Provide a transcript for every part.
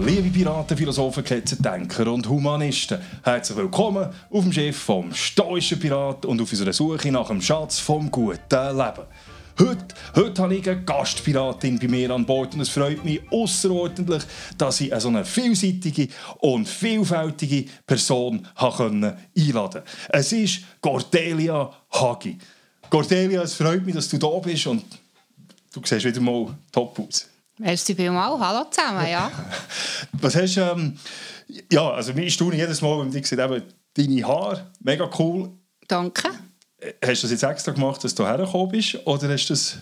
Liebe Piraten, Philosophen, Ketzer, Denker und Humanisten. Herzlich willkommen auf dem Schiff vom stoischen Pirat und auf unserer Suche nach dem Schatz vom guten Leben. Heute, heute habe ich eine Gastpiratin bei mir an Bord und es freut mich außerordentlich, dass ich eine so eine vielseitige und vielfältige Person einladen konnte. Es ist Cordelia Hagi. Cordelia, es freut mich, dass du da bist und du siehst wieder mal top aus. Merci vielmals. Hallo zusammen, ja. Was hast du... Ähm, ja, also mir staune jedes Mal, wenn ich sehe, eben deine Haare, mega cool. Danke. Äh, hast du das jetzt extra gemacht, dass du hergekommen bist, oder hast das...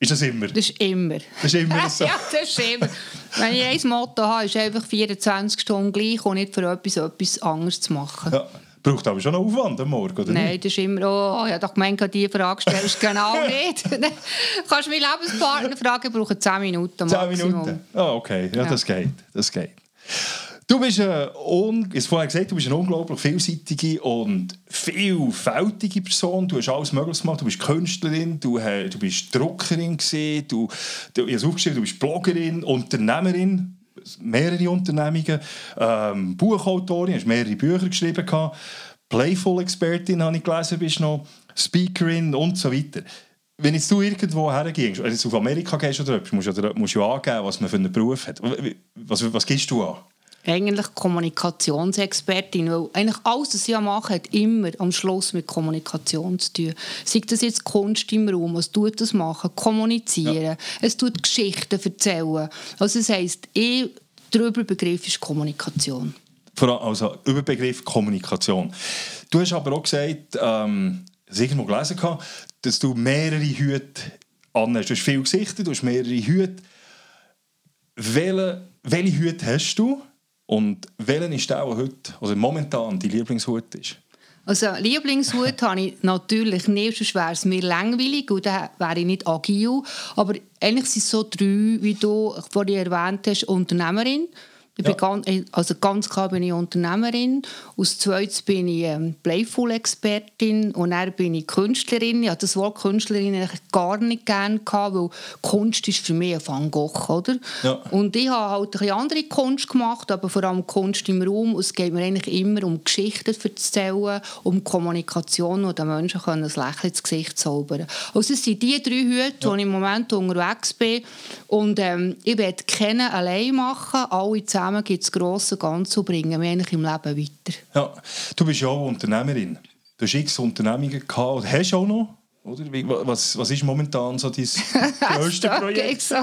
Ist das immer? Das ist immer. Das ist immer so? ja, das ist immer. Wenn ich ein Motto habe, ist einfach 24 Stunden gleich und nicht für etwas, etwas anderes zu machen. Ja. Braucht aber schon einen Aufwand am Morgen, oder Nein, das ist immer, oh, ich habe doch gemeint, diese Frage stellst genau nicht. Kannst du meinen Lebenspartner fragen, ich brauche 10 Minuten Maximum. 10 Minuten? Ah, oh, okay. Ja, ja, das geht. Das geht. Du bist, un ich vorher gesagt, du bist eine unglaublich vielseitige und vielfältige Person. Du hast alles Mögliche gemacht. Du bist Künstlerin, du, du bist Druckerin, gewesen, du, du, ich habe du bist Bloggerin, Unternehmerin mehrere Unternehmungen, ähm, Buchautorin, hast mehrere Bücher geschrieben, gehabt, Playful-Expertin habe ich gelesen, bist noch Speakerin und so weiter. Wenn jetzt du irgendwo hergehst, wenn du auf Amerika gehst oder etwas, musst du, du angeben, was man für einen Beruf hat. Was, was gibst du an? Eigentlich Kommunikationsexpertin, weil eigentlich alles, was ich mache, hat immer am Schluss mit Kommunikation zu tun. Sei das jetzt Kunst im Raum, was tut das machen? Kommunizieren. Ja. Es tut Geschichten erzählen. Also das heisst, eh, der Überbegriff ist Kommunikation. Also Überbegriff Kommunikation. Du hast aber auch gesagt, ähm, ich irgendwo gelesen, dass du mehrere Hüte anhast. Du hast viele Gesichter, du hast mehrere Hüte. Welche, welche Hüte hast du? Und welchen ist der, der heute, also momentan, die Lieblingshut ist? Also Lieblingshut habe ich natürlich nicht, sonst wäre es mir langweilig und dann wäre ich nicht agil. Aber eigentlich sind es so drei, wie du vorhin erwähnt hast, Unternehmerin, ich ja. bin ganz, also ganz klar bin ich Unternehmerin. Als zweites bin ich ähm, Playful-Expertin und dann bin ich Künstlerin. Ich hatte das Wort Künstlerin gar nicht gerne, gehabt, weil Kunst ist für mich ein Van Gogh. Oder? Ja. Und ich habe halt eine andere Kunst gemacht, aber vor allem Kunst im Raum. Es geht mir eigentlich immer um Geschichten zu erzählen, um Kommunikation, wo den Menschen ein Lächeln ins Gesicht zaubern Also es sind die drei Hüte, ja. wo ich im Moment unterwegs bin. Und ähm, ich werde keinen allein machen, alle zusammen zusammen gibt das grosse Ganze bringen eigentlich im Leben weiter. Ja, du bist ja auch Unternehmerin. Du hast x Unternehmungen gehabt hast auch noch? Oder? Was, was ist momentan so dein größte Projekt? so.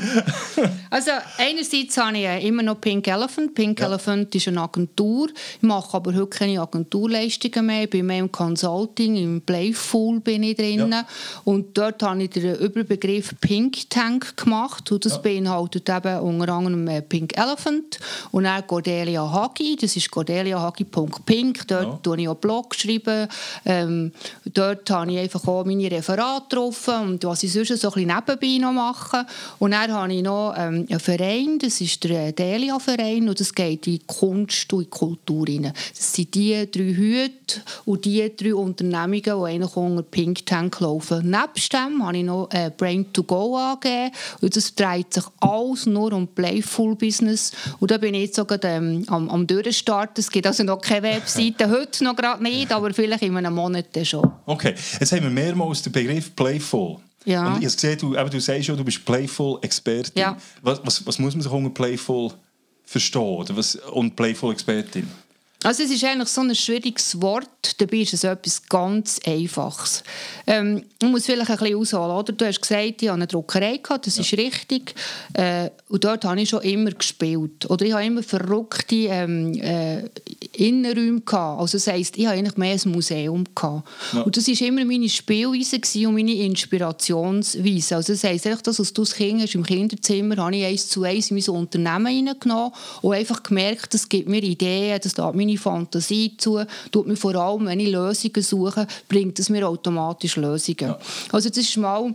Also einerseits habe ich immer noch Pink Elephant. Pink ja. Elephant ist eine Agentur. Ich mache aber heute keine Agenturleistungen mehr. Ich bin mehr im Consulting, im Playful bin ich drin. Ja. Und dort habe ich den Überbegriff Pink Tank gemacht. Und das ja. beinhaltet eben unter anderem äh, Pink Elephant und dann Cordelia Hagi. Das ist cordeliahagi.pink. Dort ja. schreibe ich auch Blog. Schreiben. Ähm, dort habe ich einfach auch meine Referenzen Referat getroffen und was ich sonst so ein bisschen nebenbei noch mache. Und dann habe ich noch ähm, einen Verein, das ist der Delia-Verein und das geht in Kunst und in Kultur rein. Das sind die drei Hüte und die drei Unternehmungen, die eigentlich unter Pink Tank laufen. Nebst dem habe ich noch äh, Brain to Go angegeben und das dreht sich alles nur um Playful Business und da bin ich jetzt sogar ähm, am, am Durchstarten. Es gibt also noch keine Webseite, heute noch gerade nicht, aber vielleicht in einem Monat schon. Okay, jetzt haben wir mehrmals den Begriff Playful. Ja. Und ich habe gesehen, du, du sagst schon, du bist Playful-Expertin. Ja. Was, was, was, muss man sich unter Playful verstehen? Was, und Playful-Expertin? Also es ist eigentlich so ein schwieriges Wort, dabei ist es etwas ganz Einfaches. Ähm, man muss vielleicht ein bisschen ausholen, oder? Du hast gesagt, ich hatte eine Druckerei, gehabt, das ja. ist richtig. Äh, und dort habe ich schon immer gespielt. Oder ich habe immer verrückte ähm, äh, Innenräume gehabt. Also das heisst, ich habe eigentlich mehr ein Museum gehabt. Ja. Und das war immer meine Spielweise und meine Inspirationsweise. Also das heisst, das, was du als Kind hast im Kinderzimmer, habe ich eins zu eins in mein Unternehmen hineingenommen und einfach gemerkt, das gibt mir Ideen, das lässt meine Fantasie zu, tut mir vor allem, wenn ich Lösungen suche, bringt es mir automatisch Lösungen. Ja. Also das ist mal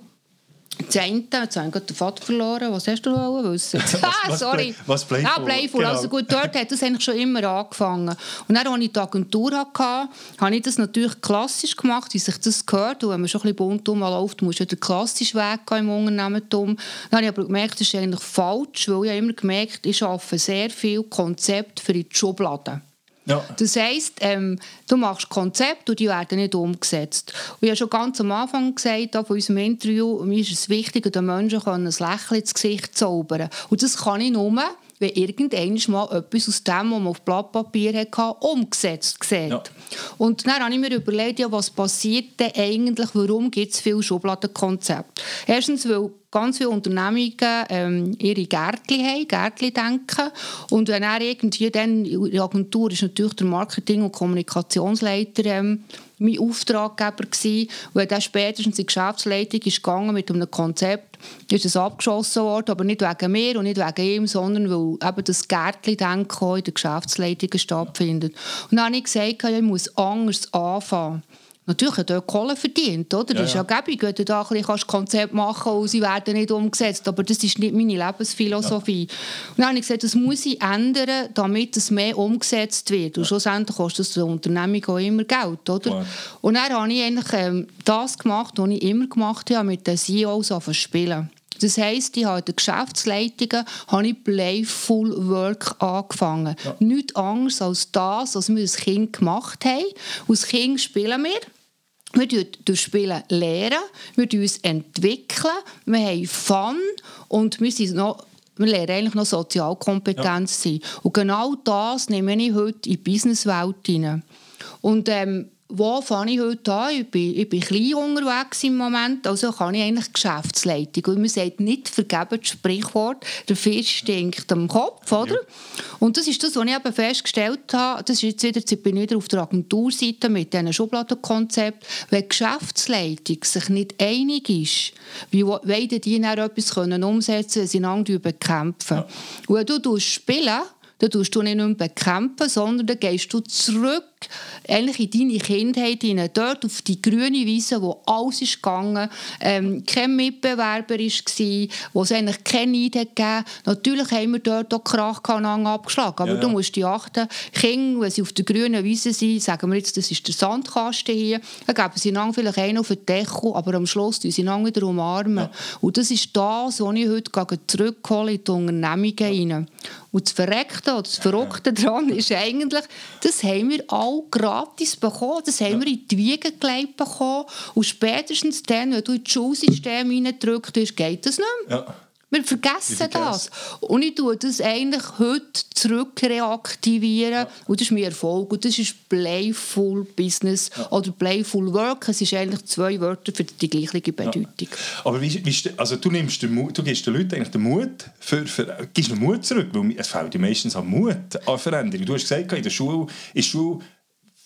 eine, jetzt habe ich den Vater verloren. Was hast du noch wissen? ah, sorry. Was Playful? Ja, Playful. Genau. Also gut, dort hat das eigentlich schon immer angefangen. Und dann, als ich die Agentur hatte, habe ich das natürlich klassisch gemacht, wie sich das gehört. Und wenn man schon ein bisschen bunt rumläuft, muss du den klassischen Weg gehen im Unternehmertum. Dann habe ich aber gemerkt, das ist eigentlich falsch, weil ich immer gemerkt ich arbeite sehr viel Konzept für die Schubladen. Ja. Das heisst, ähm, du machst Konzepte und die werden nicht umgesetzt. Und ich habe schon ganz am Anfang gesagt, von unserem Interview, mir ist es wichtig, den Menschen ein Lächeln ins Gesicht zaubern. Und das kann ich nur, wenn irgendwann mal etwas aus dem, was man auf Blatt Papier hatte, umgesetzt sieht. Ja. Und dann habe ich mir überlegt, ja, was passiert denn eigentlich, warum gibt es viele Schubladenkonzepte? Erstens, weil ganz viele Unternehmungen ähm, ihre Gärtchen haben, Gärtchen denken. Und wenn er irgendwie dann, in der Agentur ist natürlich der Marketing- und Kommunikationsleiter ähm, mein Auftraggeber gewesen. Und wenn dann spätestens in die Geschäftsleitung ist gegangen mit einem Konzept, ist es abgeschossen worden, aber nicht wegen mir und nicht wegen ihm, sondern weil eben das Gärtchen-Denken in der Geschäftsleitung stattfindet. Und dann habe ich gesagt, ich muss anders anfangen. Natürlich hat er Kohle verdient, oder? Das ja, ist ja gäbig, wenn du da ein bisschen Konzept machen und sie werden nicht umgesetzt. Aber das ist nicht meine Lebensphilosophie. Ja. Und dann habe ich gesagt, das muss ich ändern, damit es mehr umgesetzt wird. Und ja. schlussendlich kostet es der Unternehmung auch immer Geld, oder? Ja. Und dann habe ich eigentlich ähm, das gemacht, was ich immer gemacht habe, mit den CEOs spielen. Das heisst, ich habe in den Geschäftsleitungen habe ich Playful Work angefangen. Ja. Nichts anderes als das, was wir als Kind gemacht haben. Als Kind spielen wir. Wir durch Spielen lernen, wir uns entwickeln, wir haben Fun und wir sind noch wir lernen eigentlich noch Sozialkompetenz ja. sein. Und genau das nehme ich heute in die Businesswelt hinein. Und ähm, wo fange ich heute an? Ich bin, ich bin klein unterwegs im Moment, also kann ich eigentlich Geschäftsleitung. Und man sagt nicht vergeben das Sprichwort, der Fisch stinkt am Kopf, oder? Ja. Und das ist das, was ich eben festgestellt habe, das ist jetzt wieder, jetzt bin ich wieder auf der Agenturseite mit diesen Schubladenkonzept, wenn die Geschäftsleitung sich nicht einig ist, wie wollen die dann etwas umsetzen können, wenn sie einander bekämpfen. Ja. Und wenn du spielen dann tust du nicht mehr bekämpfen, sondern dann gehst du zurück eigentlich in deine Kindheit hinein, dort auf die grüne Wiese, wo alles ist gegangen, ähm, kein Mitbewerber war, wo es eigentlich keine Neid gegeben Natürlich haben wir dort auch Krach abgeschlagen, aber ja, ja. du musst die achten, Kinder, wenn sie auf der grünen Wiese sind, sagen wir jetzt, das ist der Sandkasten hier, dann geben sie einander vielleicht einen auf den Deckel, aber am Schluss tun sie einander wieder umarmen. Ja. Und das ist das, was ich heute zurückhole in die Unternehmungen hinein. Und das Verreckte oder das Verrückte daran ist eigentlich, das haben wir alle gratis bekommen, das haben wir in die Wiege gelegt bekommen und spätestens dann, wenn du in das Schulsystem reindrückst, geht das nicht mehr. Ja. Wir vergessen das. Und ich tue das eigentlich heute zurück reaktivieren. Ja. Und das ist mein Erfolg. Und das ist Playful Business ja. oder Playful Work. Es sind eigentlich zwei Wörter für die gleiche Bedeutung. Ja. Aber wie, wie, also du, nimmst den Mut, du gibst den Leuten eigentlich den Mut, für, für, gibst den Mut zurück, weil es fehlt meistens an Mut an Veränderung. Du hast gesagt, in der Schule, der Schule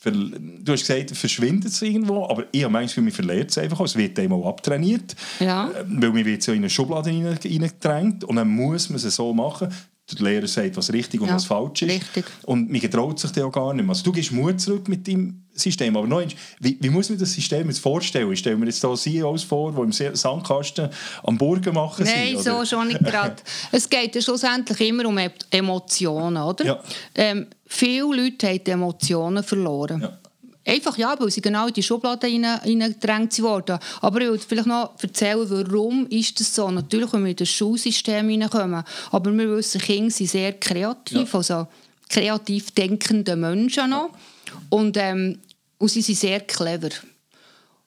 du hast gesagt, verschwindet es irgendwo, aber ich habe manchmal, man verliert es einfach, es wird einmal abtrainiert, ja. Äh, weil man wird so in eine Schublade hineingedrängt und dann muss man es so machen, der Lehrer sagt, was richtig und ja, was falsch ist. Richtig. Und man getraut sich das auch gar nicht mehr. Also du gehst Mut zurück mit deinem System, aber noch wie, wie muss man das System jetzt vorstellen? Ich stelle mir jetzt hier CEOs vor, die im Sandkasten am Burger machen Nein, sind, so schon nicht gerade. es geht ja schlussendlich immer um Emotionen, oder? Ja. Ähm, viele Leute haben die Emotionen verloren. Ja. Einfach ja, weil sie genau in die Schublade hineingedrängt wurden. Aber ich will vielleicht noch erzählen, warum ist das so. Natürlich, wenn wir in das Schulsystem hineinkommen, aber wir wissen, Kinder sind sehr kreativ, ja. also kreativ denkende Menschen noch. Und, ähm, und sie sind sehr clever.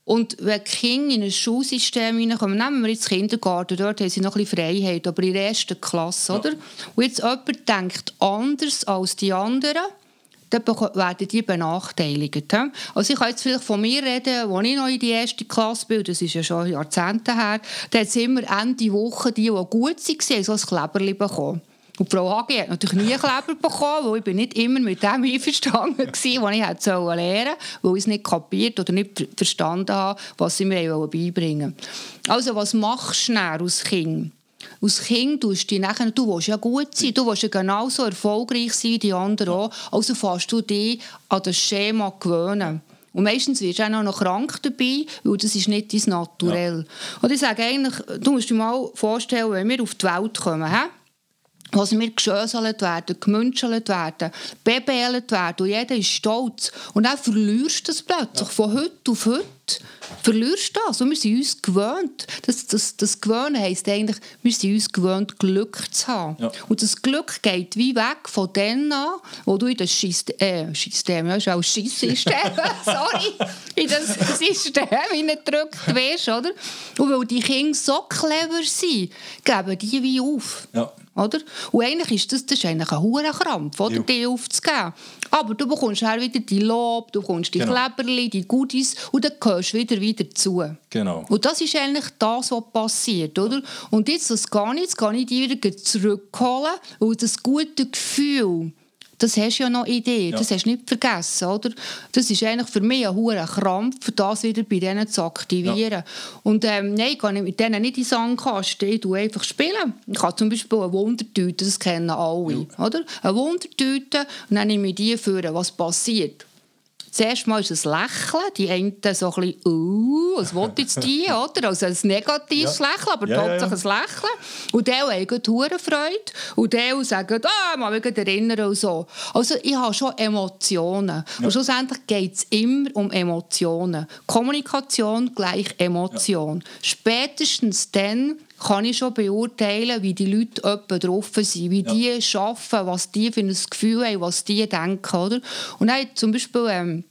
Und wenn Kinder in ein Schulsystem hineinkommen, nehmen wir jetzt Kindergarten, dort haben sie noch ein bisschen Freiheit, aber in der ersten Klasse, oder? Und jetzt jemand denkt anders als die anderen, dann werden die benachteiligt. Also ich kann jetzt vielleicht von mir reden, als ich noch in die erste Klasse bin, das ist ja schon Jahrzehnte her, da hat es immer Ende Woche die, die gut waren, so ein Kleberli bekommen. Und Frau Hagi hat natürlich nie Kleber bekommen, weil ich bin nicht immer mit dem einverstanden war, was ich hätte lernen weil ich es nicht kapiert oder nicht verstanden habe, was sie mir beibringen wollten. Also was machst du als Kind? Als Kind tust du nachher, du willst ja gut sein, du willst ja genauso erfolgreich sein wie die anderen auch. Also fährst du dich an das Schema gewöhnen. Und meistens wirst du auch noch krank dabei, weil das ist nicht dein Naturell. Ja. Und ich sage eigentlich, du musst dir mal vorstellen, wenn wir auf die Welt kommen, he? Was wir geschöselt werden, gemünschelt werden, bebelt werden und jeder ist stolz. Und dann verlierst du das plötzlich, von heute auf heute verlierst du das. Und wir sind uns gewöhnt. Das, das, das Gewöhnen heisst eigentlich, wir sind uns gewöhnt, Glück zu haben. Ja. Und das Glück geht wie weg von dem an, wo du in das System, äh, System, ja, ist auch Schissystem, sorry, in das System hineingedrückt wirst, oder? Und weil die Kinder so clever sind, geben die wie auf. Ja. Oder? Und eigentlich ist das, das ist eigentlich ein hoher Krampf, oder? die aufzugeben. Aber du bekommst auch wieder die Lob, du bekommst die genau. Kleberli, die Goodies und dann gehörst du wieder, wieder zu. Genau. Und das ist eigentlich das, was passiert, oder? Und jetzt, das gar nicht, jetzt kann ich dich wieder zurückholen und das gute Gefühl, das hast du ja noch Idee, ja. das hast du nicht vergessen, oder? Das ist eigentlich für mich ein hoher Krampf, das wieder bei denen zu aktivieren. Ja. Und ähm, nein, ich kann mit denen nicht in den Sandkasten, ich tue einfach spielen. Ich habe zum Beispiel eine Wundertüte, das kennen alle, ja. oder? Eine Wundertüte und dann nehme ich die für, was passiert. Zuerst mal ist es ein Lächeln. Die einen so ein bisschen, uh, was will jetzt die, oder? Also ein negatives ja. Lächeln, aber ja, trotzdem ja, ein Lächeln. Und die haben hure Freude. Und die sagen, ah, mal wieder erinnern und so. Also ich habe schon Emotionen. Ja. Und schlussendlich geht es immer um Emotionen. Kommunikation gleich Emotion. Spätestens dann kann ich schon beurteilen, wie die Leute etwa drauf sind, wie ja. die arbeiten, was die für ein Gefühl haben, was die denken. Oder? Und dann zum Beispiel ähm,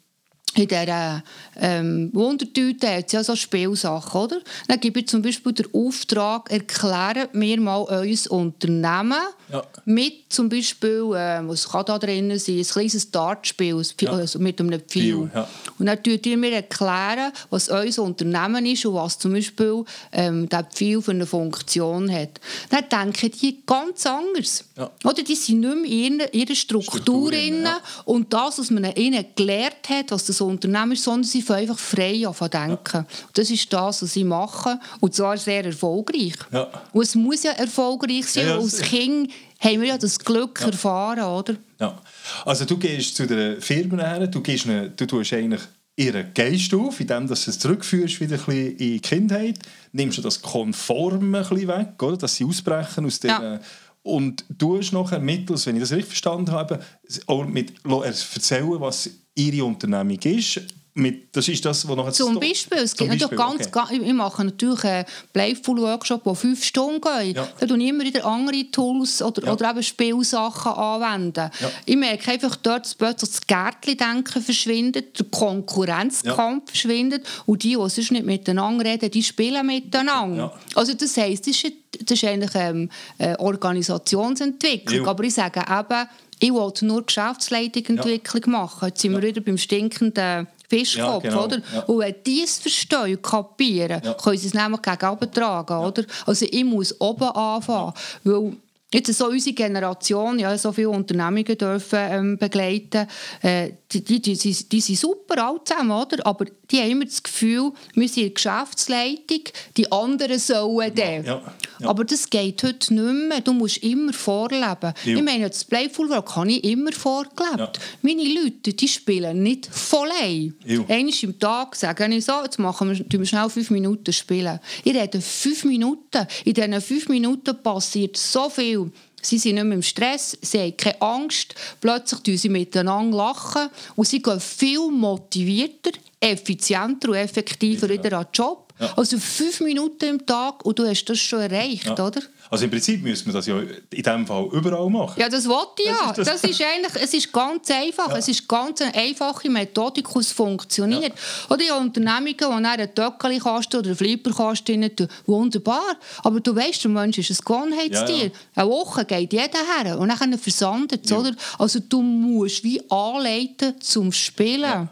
in dieser ähm, Wundertüte hat es ja so Spielsachen, oder? Dann gebe ich zum Beispiel den Auftrag, erklärt mir mal euer Unternehmen ja. mit zum Beispiel, äh, was kann da drin sein, ein kleines Dartspiel ja. also mit einem Pfeil. Ja. Und dann tut ihr mir erklären, was euer Unternehmen ist und was zum Beispiel ähm, der Pfeil für eine Funktion hat. Dann denken die ganz anders. Oder? Die sind nicht mehr in ihrer, Struktur, Struktur drin, und das, was man ihnen gelernt hat, was das so Unternehmen ist, sondern sie fangen einfach frei an denken. Ja. Das ist das, was sie machen. Und zwar sehr erfolgreich. Ja. Und es muss ja erfolgreich sein. Ja, als Kind haben wir ja das Glück erfahren, oder? Ja. Also du gehst zu den Firmen her, du, gehst eine, du tust eigentlich ihren Geist auf, indem du es zurückführst wieder ein bisschen in die Kindheit, nimmst du das Konforme ein bisschen weg, oder? dass sie ausbrechen aus ja. Und du hast nachher mittels, wenn ich das richtig verstanden habe, auch mit erzählen, was ihre Unternehmung ist. Mit, das ist das, was noch Zum Beispiel, es gibt natürlich ganz, okay. ich mache natürlich einen Playful-Workshop, der fünf Stunden geht. Ja. Da tue ich immer wieder andere Tools oder, ja. oder eben Spielsachen anwenden. Ja. Ich merke einfach dort, dass plötzlich das Gärtchen-Denken verschwindet, der Konkurrenzkampf ja. verschwindet und die, die sonst nicht miteinander reden, die spielen miteinander. Also das heisst, das ist, das ist eigentlich ähm, eine Organisationsentwicklung, aber ich sage eben, ich wollte nur Geschäftsleitungsentwicklung ja. machen. Jetzt sind wir wieder beim stinkenden Fischkopf, ja, genau. oder? Ja. Und wenn die es verstehen und kapieren, ja. können sie es nämlich gegen tragen, oder? Also ich muss oben anfangen, weil Jetzt so unsere Generation, ja, so viele Unternehmungen dürfen ähm, begleiten, äh, die, die, die, die, sind super alt zusammen, oder? aber die haben immer das Gefühl, wir sind in der Geschäftsleitung, die anderen sollen dann. Ja, ja. Aber das geht heute nicht mehr. Du musst immer vorleben. Ja. Ich meine, das Playful Work habe ich immer vorgelebt. Meine Leute, die spielen nicht voll ein. Einmal im Tag sagen ich so, jetzt machen wir, wir schnell fünf Minuten spielen. Ich rede fünf Minuten. In diesen fünf Minuten passiert so viel. Sie sind nicht mehr im Stress, sie haben keine Angst. Plötzlich lachen sie miteinander lachen und sie gehen viel motivierter, effizienter und effektiver wieder an den Job. Ja. Also fünf Minuten im Tag und du hast das schon erreicht, ja. oder? Also im Prinzip müssen wir das ja in diesem Fall überall machen. Ja, das wollte ich ja. Das ist, das. das ist eigentlich, es ist ganz einfach. Ja. Es ist ganz eine einfache Methodik, es funktioniert. Ja. Oder ja Unternehmungen, die einen Töckeli-Kasten oder einen Flipper-Kasten rein wunderbar. Aber du weißt, der Mensch ist ein Gewohnheitstier. Eine Woche geht jeder her und dann versandet es, oder? Also du musst wie anleiten zum Spielen.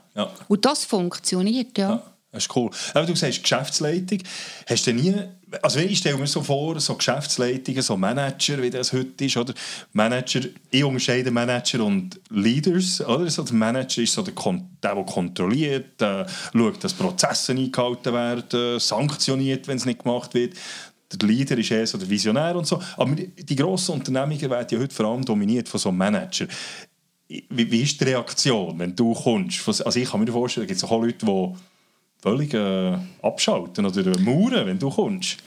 Und das funktioniert, ja. Das ist cool. Aber du sagst Geschäftsleitung. Hast du nie, also ich stelle mir so vor, so Geschäftsleitungen, so Manager, wie das heute ist, oder? Manager, ich unterscheide Manager und Leaders, oder? So der Manager ist so der, der, der kontrolliert, der schaut, dass Prozesse eingehalten werden, sanktioniert, wenn es nicht gemacht wird. Der Leader ist eher so der Visionär und so. Aber die grossen Unternehmungen werden ja heute vor allem dominiert von so einem Manager. wie, wie ist die Reaktion, wenn du kommst? Also ich kann mir vorstellen, es gibt auch Leute, die völlig äh, abschalten oder mauern, wenn du kommst.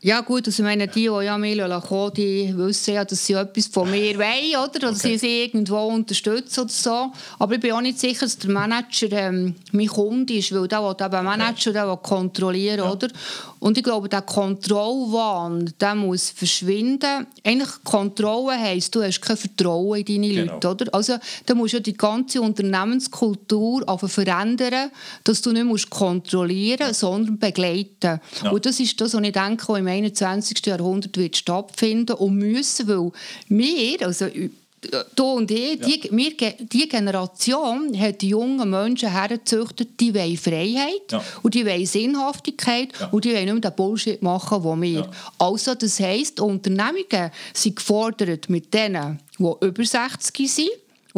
Ja gut, also meine, die, die ja mich kommen, die wissen ja, dass sie etwas von mir wollen, oder? Oder okay. sie sie irgendwo unterstützen oder so. Aber ich bin auch nicht sicher, dass der Manager ähm, mein Kunde ist, weil der will eben Manager, der will kontrollieren, ja. oder? Und ich glaube, der Kontrollwahn, der muss verschwinden. Eigentlich Kontrolle heisst, du hast kein Vertrauen in deine genau. Leute, oder? Also da musst du die ganze Unternehmenskultur verändern, dass du nicht musst kontrollieren musst, sondern begleiten. Ja. Und das ist das, was ich denke, im 21. Jahrhundert wird stattfinden und müssen, weil wir, also du und ich, ja. die, wir, die Generation hat die jungen Menschen hergezüchtet, die wollen Freiheit ja. und die wollen Sinnhaftigkeit ja. und die wollen nicht mehr den Bullshit machen, den wir. Also das heisst, Unternehmungen sind gefordert mit denen, die über 60 sind,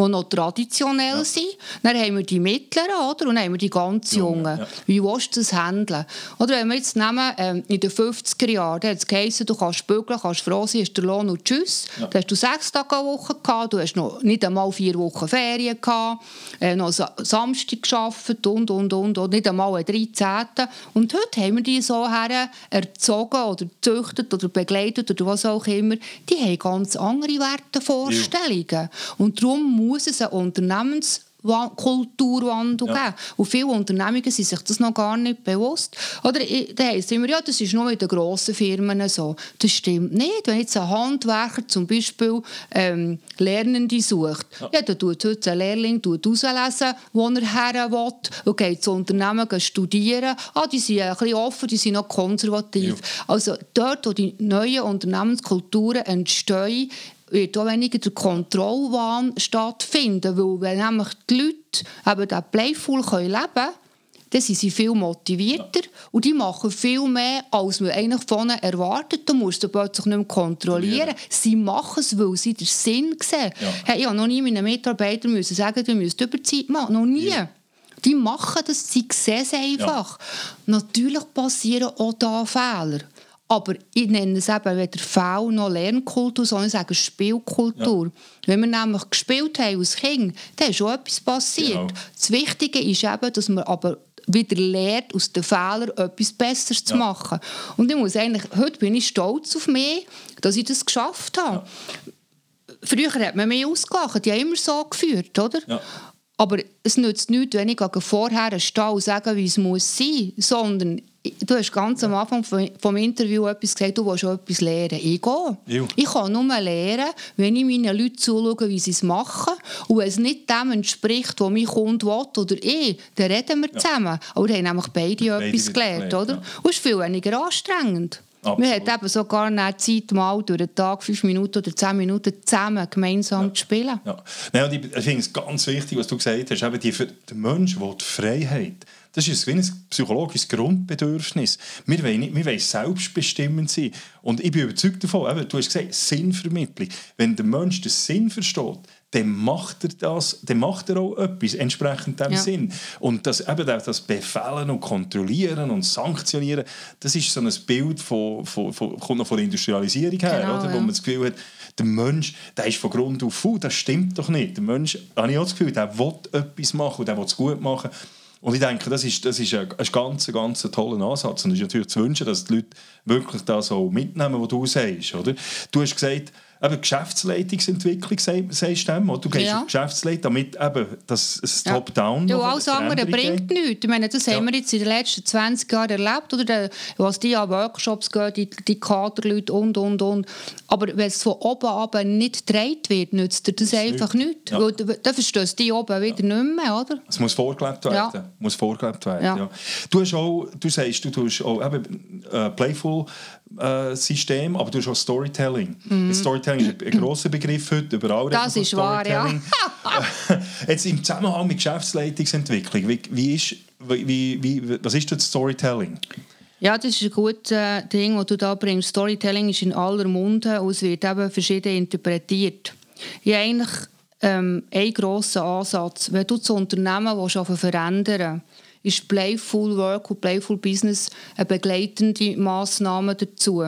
die noch traditionell ja. sind. Dann haben wir die Mittleren oder? und dann haben wir die ganz Jungen. Ja. Wie willst du das handeln? Oder wenn wir jetzt nehmen, ähm, in den 50er Jahren, da hat es geheißen, du kannst bügeln, kannst froh sein, hast der Lohn und tschüss. Ja. Da hast du sechs Tage eine Woche gehabt, du hast noch nicht einmal vier Wochen Ferien gehabt, äh, noch Sa Samstag gearbeitet und, und, und, und nicht einmal einen 13. Und heute haben wir die so her erzogen oder gezüchtet oder begleitet oder was auch immer. Die haben ganz andere Wertevorstellungen. Ja. Und darum muss es einen Unternehmenskulturwandel ja. geben. Und viele Unternehmungen sind sich das noch gar nicht bewusst. Oder da heisst immer, ja, das ist nur in den grossen Firmen so. Das stimmt nicht. Wenn jetzt ein Handwerker zum Beispiel ähm, Lernende sucht, ja. ja dann tut heute ein Lehrling auslesen, wo er her will und geht zu Unternehmen studieren. Ah, die sind ein bisschen offen, die sind noch konservativ. Ja. Also dort, wo die neuen Unternehmenskulturen entstehen, wird auch weniger der Kontrollwahn stattfinden, weil wenn nämlich die Leute eben diesen Playful leben können, dann sind sie viel motivierter und die machen viel mehr, als man eigentlich von ihnen erwartet. Du musst sie plötzlich nicht mehr kontrollieren. Ja. Sie machen es, weil sie den Sinn sehen. Ja. Hey, ich habe noch nie meinen Mitarbeitern müssen sagen, du musst Überzeit machen. Noch nie. Ja. Die machen das, sie sehen es einfach. Natürlich passieren auch da Fehler. Aber ich nenne es eben weder V noch Lernkultur, sondern ich sage Spielkultur. Ja. Wenn wir nämlich gespielt haben als Kind, dann ist schon etwas passiert. Genau. Das Wichtige ist eben, dass man aber wieder lernt, aus den Fehlern etwas Besseres zu machen. Und ich muss eigentlich, heute bin ich stolz auf mich, dass ich das geschafft habe. Ja. Früher hat man mich ausgelacht, die haben immer so geführt, oder? Ja. Aber es nützt nichts, wenn ich vorher stehe und sage, wie es muss sein, sondern du hast ganz am Anfang vom Interview etwas gesagt, du willst auch etwas lernen. Ich gehe. Ja. Ich kann nur lernen, wenn ich meinen Leuten zuschaue, wie sie es machen. Und wenn es nicht dem entspricht, was mein Kunde will oder ich, dann reden wir ja. zusammen. Aber wir haben nämlich beide, beide etwas gelernt. oder? Ja. Und es ist viel weniger anstrengend. Absolut. Man hat eben sogar eine Zeit, mal durch den Tag fünf Minuten oder zehn Minuten zusammen gemeinsam ja. zu spielen. Ja. Nein, ich finde es ganz wichtig, was du gesagt hast, eben die, der Mensch will die Freiheit das ist ein psychologisches Grundbedürfnis. Wir wollen, nicht, wir wollen selbstbestimmend sein. Und ich bin überzeugt davon, eben, du hast gesagt, Sinnvermittlung. Wenn der Mensch den Sinn versteht, dann macht er das, dann macht er auch etwas entsprechend dem ja. Sinn. Und das, eben das Befehlen und Kontrollieren und Sanktionieren, das ist so ein Bild von, von, von kommt noch von der Industrialisierung her, genau, oder? wo man das Gefühl hat, der Mensch, der ist von Grund auf faul, das stimmt doch nicht. Der Mensch, habe ich auch das Gefühl, der will etwas machen und der will es gut machen. Und ich denke, das ist, das ist ein, ein ganz, ganz toller Ansatz. Und es ist natürlich zu wünschen, dass die Leute wirklich das so mitnehmen, was du sagst. Oder? Du hast gesagt, eben Geschäftsleitungsentwicklung, sagst du dem, Du gehst ja. Geschäftsleitung, damit eben das, das ja. Top-Down Ja, alles andere bringt nichts. Ich meine, das ja. haben wir jetzt in den letzten 20 Jahren erlebt, oder? was die an Workshops gehen, die, die Kaderleute und, und, und. Aber wenn es von oben ab nicht gedreht wird, nützt dir das, das einfach nichts. Ja. Dann verstehst du die oben wieder ja. nicht mehr, oder? Es muss vorgelebt werden. Muss vorgelebt werden ja. Du, hast auch, du sagst, du tust auch eben, äh, Playful System, aber du hast auch Storytelling. Mm. Storytelling ist ein grosser Begriff heute, überall. Das ist wahr, ja. Jetzt im Zusammenhang mit Geschäftsleitungsentwicklung, wie, wie ist, wie, wie, was ist das Storytelling? Ja, das ist ein gutes äh, Ding, das du da bringst. Storytelling ist in aller Munde und es wird eben verschieden interpretiert. Ja, eigentlich ähm, ein grosser Ansatz. Wenn du das Unternehmen willst, verändern willst, ist Playful Work und Playful Business eine begleitende Massnahme dazu.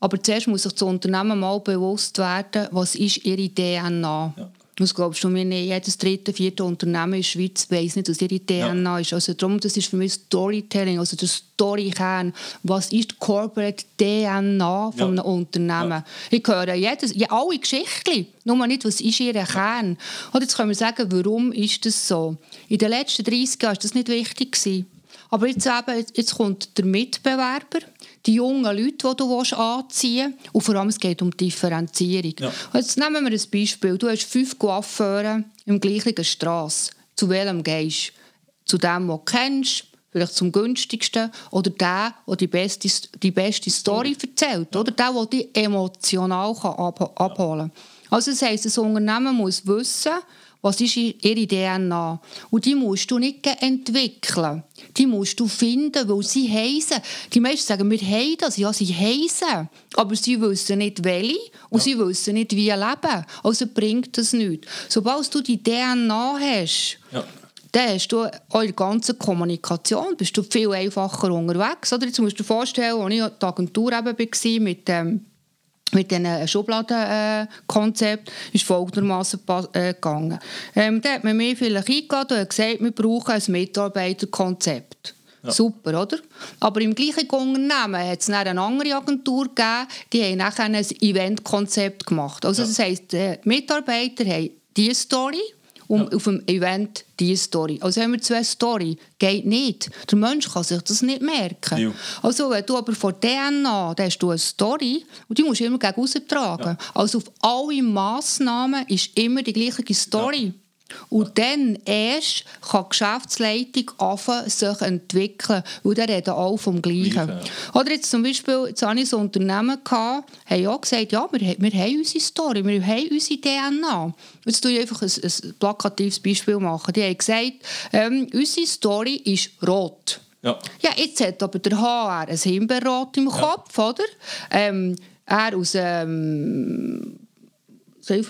Aber zuerst muss sich das Unternehmen mal bewusst werden, was ist ihre DNA. Ja. Was glaubst du, mir nicht? Jedes dritte, vierte Unternehmen in der Schweiz weiss nicht, was ihre DNA ja. ist. Also darum, das ist für mich Storytelling, also der Storykern. Was ist die Corporate DNA von ja. einem Unternehmen? Ja. Ich höre jedes, ja, alle Geschichten, nur nicht, was ist ihr Kern. Und jetzt können wir sagen, warum ist das so? In den letzten 30 Jahren war das nicht wichtig. Gewesen. Aber jetzt, eben, jetzt kommt der Mitbewerber, die jungen Leute, die du anziehen willst. Und vor allem es geht um Differenzierung. Ja. Jetzt nehmen wir ein Beispiel. Du hast fünf Coiffeure im gleichen Straße. Zu welchem gehst du? Zu dem, den du kennst, vielleicht zum günstigsten, oder der, der die beste, die beste Story erzählt, oder der, der dich emotional abholen kann. Also das heisst, das Unternehmen muss wissen, was ist ihre DNA? Und die musst du nicht entwickeln. Die musst du finden, weil sie heisen. Die meisten sagen, wir haben das. Ja, sie heisen. Aber sie wissen nicht, welche und ja. sie wissen nicht, wie leben. Also bringt das nichts. Sobald du die DNA hast, ja dann hast du eure ganze Kommunikation, bist du viel einfacher unterwegs. Oder jetzt musst du dir vorstellen, als ich in der Agentur eben war, mit dem ähm, mit diesen Schubladenkonzept äh, ist folgendermaßen äh, gegangen. Ähm, da hat man mir vielleicht eingeladen und gesagt, wir brauchen ein Mitarbeiterkonzept. Ja. Super, oder? Aber im gleichen Unternehmen hat es eine andere Agentur gegeben, die haben nachher ein Eventkonzept gemacht. Also ja. das heisst, die Mitarbeiter haben diese Story, um ja. auf dem Event diese Story. Also haben wir zwei Story, geht nicht. Der Mensch kann sich das nicht merken. Ja. Also wenn du aber von DNA, da hast du eine Story und die musst du immer gegen tragen. Ja. Also auf alle Massnahmen ist immer die gleiche Story. Und dann erst kann die Geschäftsleitung anfangen, sich entwickeln, weil die reden alle vom Gleichen. Gleiche. Oder jetzt zum Beispiel, jetzt hatte ich ein Unternehmen, gehabt, haben auch gesagt, ja, wir, wir haben unsere Story, wir haben unsere DNA. Jetzt tue ich einfach ein, ein plakatives Beispiel machen. Die haben gesagt, ähm, unsere Story ist rot. Ja. ja, jetzt hat aber der HR ein Himbeerrot im Kopf, ja. oder? Ähm, er aus ähm,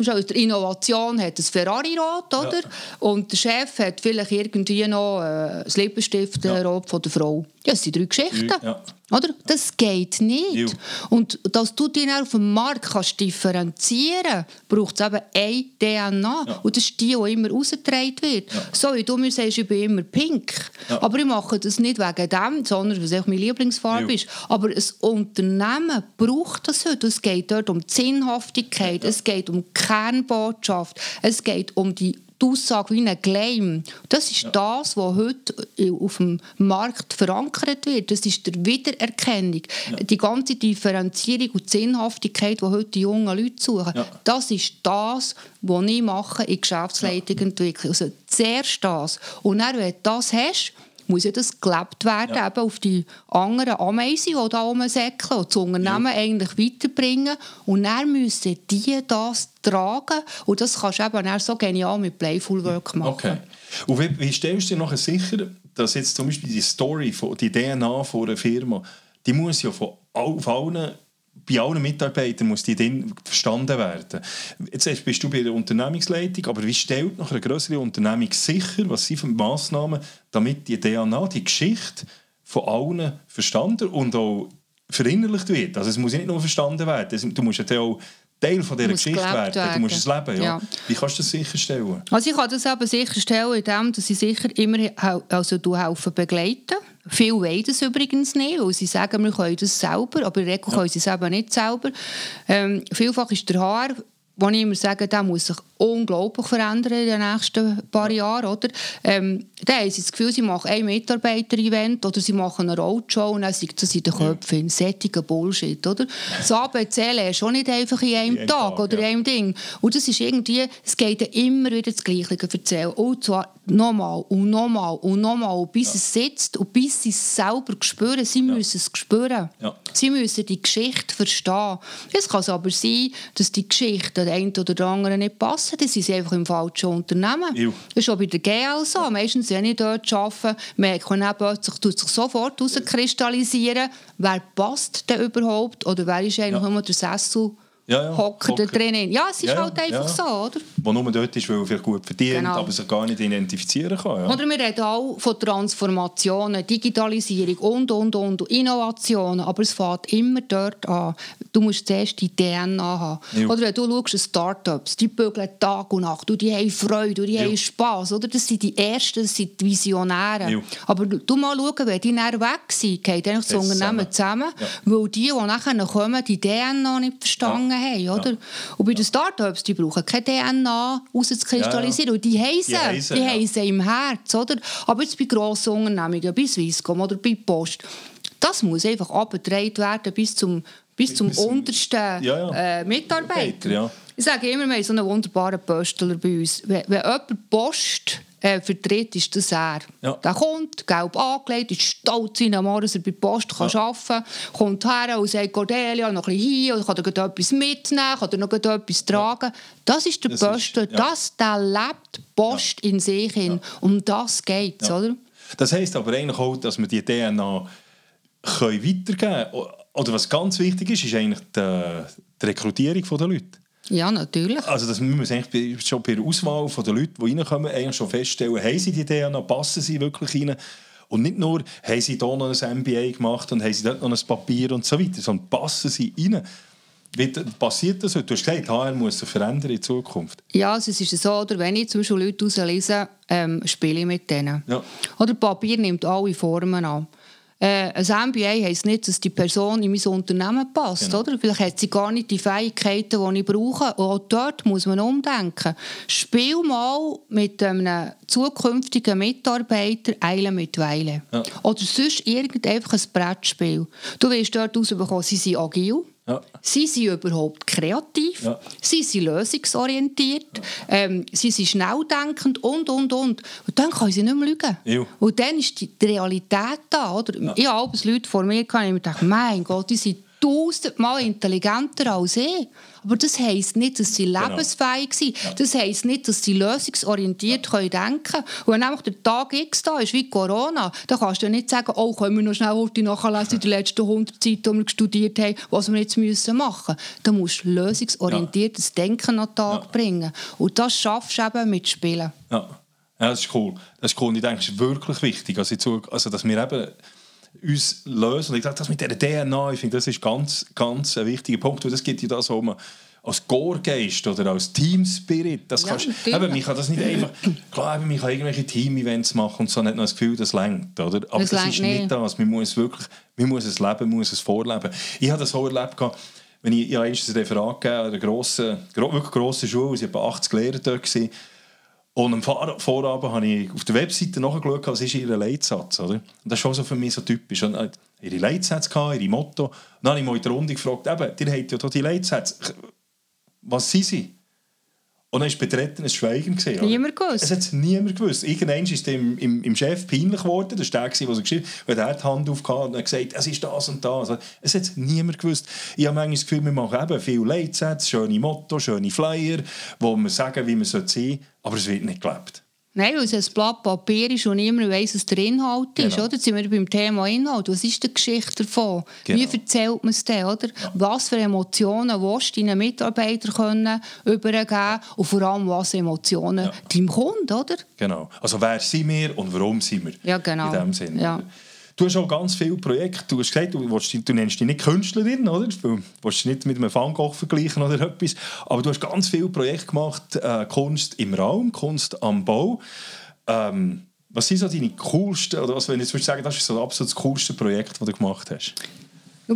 aus der Innovation hat ein Ferrari-Rot, oder? Ja. Und der Chef hat vielleicht irgendwie noch äh, das Lippenstift-Rot ja. von der Frau. Ja, das sind drei Geschichten. Ja. Oder? Das geht nicht. Ja. Und dass du dich auf dem Markt kannst differenzieren kannst, braucht es eben eine DNA. Ja. Und das ist die, die immer rausgetragen wird. Ja. So wie du mir sagst, ich bin immer pink. Aber ich mache das nicht wegen dem, sondern weil es meine Lieblingsfarbe ist. Aber ein Unternehmen braucht das heute. Es geht dort um die Sinnhaftigkeit, es geht um die Kernbotschaft, es geht um die die Aussage wie ein Claim. Das ist ja. das, was heute auf dem Markt verankert wird. Das ist der Wiedererkennung. Ja. Die ganze Differenzierung und Sinnhaftigkeit, die heute die jungen Leute suchen, ja. das ist das, was ich mache in Geschäftsleitung entwickeln. Also zuerst das. Und dann, wenn du das hast, muss ja das gelebt werden, ja. eben auf die anderen Ameisen, die da rumsäckeln und das Unternehmen ja. eigentlich weiterbringen. Und dann müssen die das tragen und das kannst du eben so genial mit Playful Work machen. Okay. Und wie, wie stellst du dir nachher sicher, dass jetzt zum Beispiel die Story, die DNA von einer Firma, die muss ja von auf allen bei allen Mitarbeitern muss die dann verstanden werden. Jetzt bist du bei der Unternehmensleitung, aber wie stellt noch eine größere Unternehmung sicher, was sind für Massnahmen, damit die DNA, die Geschichte von allen verstanden und auch verinnerlicht wird? Also es muss nicht nur verstanden werden, du musst ja auch Teil von dieser Geschichte werden. werden. Du musst es leben. Ja. ja. Wie kannst du das sicherstellen? Also ich kann das eben sicherstellen, indem dass ich sicher immer also du helfen begleiten. Viele wollen das übrigens nicht, weil sie sagen, wir können das selber, aber in der Regel ja. können sie es eben nicht selber. Ähm, vielfach ist der Haar wo ich immer sage, der muss sich unglaublich verändern in den nächsten paar Jahren. Oder? Ähm, dann haben sie das Gefühl, sie machen ein Mitarbeiter-Event oder sie machen eine Roadshow und dann sagt das in den Köpfen. Ja. Sättiger Bullshit. Oder? Das ABC lernst du nicht einfach in einem in Tag, Tag, oder ja. in einem Ding. Und das ist irgendwie, es geht immer wieder das Gleiche erzählen. Und zwar nochmal und nochmal und nochmal, bis ja. es sitzt und bis sie es selber spüren. Sie müssen es spüren. Sie müssen die Geschichte verstehen. Es kann aber sein, dass die Geschichte der einen oder der anderen nicht passen. Das sind einfach im falschen Unternehmen. Ew. Das ist auch bei der GL so. Meistens, wenn ich dort arbeite, merke ich plötzlich, tut sich sofort herauskristallisieren, wer passt denn überhaupt oder wer ist eigentlich ja. nur der Sessel Ja, ja. hockt da drinnen. Ja, es ist Ja, halt einfach so, oder? Der nur dort ist, weil er vielleicht gut verdient, Genau. aber sich gar nicht identifizieren kann. Oder wir reden auch von Transformationen, Digitalisierung und, und, und, Innovationen. Aber es fängt immer dort an. Du musst zuerst die DNA haben. Oder wenn du schaust, Startups, die bügeln Tag und Nacht, und die haben Freude, und die haben Spass. Oder? Das sind die Ersten, das sind die Visionäre. Aber du, mal schauen, wenn die dann weg sind, geht eigentlich das Unternehmen zusammen, weil die, die nachher kommen, die DNA nicht verstanden haben. Oder? Und bei den Startups, die brauchen keine DNA rauszukristallisieren. Und die sie, Die die ja. sie im Herz. Oder? Aber jetzt bei grossen Unternehmungen, bei Swisscom oder bei Post, das muss einfach abgedreht werden bis zum, bis zum Bis untersten Ja, ja. Äh, Mitarbeiter. Ja. Ich sage immer, wir haben so einen wunderbaren Pöstler bei uns. Wenn, wenn jemand Post äh, vertritt, ist das er. Ja. Der kommt, gelb angelegt, ist stolz in am Morgen, dass er bei der Post kann arbeiten kann, kommt her und sagt, Cordelia, noch ein bisschen hier, oder kann er etwas mitnehmen, kann er noch etwas tragen. Das ist der Das ist- ja. das, der lebt Post in sich hin. Um das geht es, Ja. oder? Das heisst aber eigentlich auch, dass wir die DNA können weitergeben können. Oder was ganz wichtig ist, ist eigentlich die, die Rekrutierung der Leute. Ja, natürlich. Also das müssen wir eigentlich schon bei der Auswahl der Leute, die reinkommen, eigentlich schon feststellen, haben sie die DNA, passen sie wirklich rein? Und nicht nur, haben sie hier noch ein MBA gemacht und haben sie dort noch ein Papier und so weiter, sondern passen sie rein. Wie passiert das heute? Du hast gesagt, HR muss sich verändern in Zukunft. Ja, also es ist so, oder wenn ich zum Beispiel Leute rauslese, ähm, spiele ich mit denen. Ja. Oder Papier nimmt alle Formen an. Äh, ein MBA heisst nicht, dass die Person in mein Unternehmen passt. Genau. Oder? Vielleicht hat sie gar nicht die Fähigkeiten, die ich brauche. Und auch dort muss man umdenken. Spiel mal mit einem zukünftigen Mitarbeiter Eile mit Weile. Ja. Oder sonst irgend einfach ein Brettspiel. Du wirst dort rausbekommen, sie sind agil. Ja. Sie sind überhaupt kreativ, Ja. sie sind lösungsorientiert, ähm, sie sind schnelldenkend und, und, und. Und dann können sie nicht mehr lügen. Ja. Und dann ist die, die Realität da. Oder? Ich habe Leute vor mir gehabt, und ich mir gedacht, mein Gott, die sind tausendmal intelligenter als ich. Aber das heisst nicht, dass sie Genau. lebensfähig sind. Das heisst nicht, dass sie lösungsorientiert können denken können. Und wenn nämlich der Tag X da ist, wie Corona, dann kannst du ja nicht sagen, oh, können wir noch schnell heute nachlesen in den letzten 100 Seiten, die wir studiert haben, was wir jetzt müssen machen müssen. Da musst du lösungsorientiertes Denken an den Tag Ja. bringen. Und das schaffst du eben mit Spielen. Ja. ja, das ist cool. Das ist cool. Und ich denke, es ist wirklich wichtig, also, also dass wir eben uns lösen. Und ich denke, das mit der DNA, ich finde, das ist ganz, ganz ein wichtiger Punkt. Und das gibt ja das, wo man als Core-Geist oder als Team-Spirit, das Ja, kannst, natürlich. eben, man kann das nicht einfach, klar, eben, man kann irgendwelche Team-Events machen und so, hat noch das Gefühl, das längt, oder? Aber Das das, ist nicht. nicht das. Man muss wirklich, man muss es leben, man muss es vorleben. Ich habe das so erlebt, wenn ich, ich habe einst ein Referat gegeben an einer grossen, gro- wirklich grossen Schule, es waren etwa 80 Lehrer dort, gewesen, und am Vor Vorabend habe ich auf der Webseite nachgeschaut, was ist ihr Leitsatz. Oder? Und das ist schon so für mich so typisch. Und, äh, ihre Leitsätze, ihre Motto. Und dann habe ich mal in der Runde gefragt, eben, ihr habt ja hier die Leitsätze. Was sind sie? Und dann war betretenes Schweigen. Gewesen? Niemand gewusst. Es hat niemand gewusst. Irgendwann ist dem, im, im Chef peinlich geworden. Das war der, der so geschrieben hat. Er hat die Hand aufgehauen und hat gesagt, es ist das und das. Es hat niemand gewusst. Ich habe manchmal das Gefühl, wir machen eben viele Leitsätze, schöne Motto, schöne Flyer, wo wir sagen, wie man sein sollte. Aber es wird nicht gelebt. Nein, weil es ein Blatt Papier ist und niemand weiss, was der Inhalt ist. Genau. Oder? Jetzt sind wir beim Thema Inhalt. Was ist die Geschichte davon? Genau. Wie erzählt man es denn? Oder? Was für Emotionen willst du deinen Mitarbeitern können übergeben und vor allem, was Emotionen Ja. deinem Kunden, oder? Genau. Also wer sind wir und warum sind wir? Ja, genau. In dem Sinne. Ja. Du hast auch ganz viele Projekte. Du hast gesagt, du, willst, du nennst dich nicht Künstlerin, oder? Du willst dich nicht mit einem Van vergleichen oder etwas. Aber du hast ganz viele Projekte gemacht. Äh, Kunst im Raum, Kunst am Bau. Ähm, was sind so deine coolsten, oder was, wenn ich jetzt sagen, das ist so absolut das coolste Projekt, das du gemacht hast?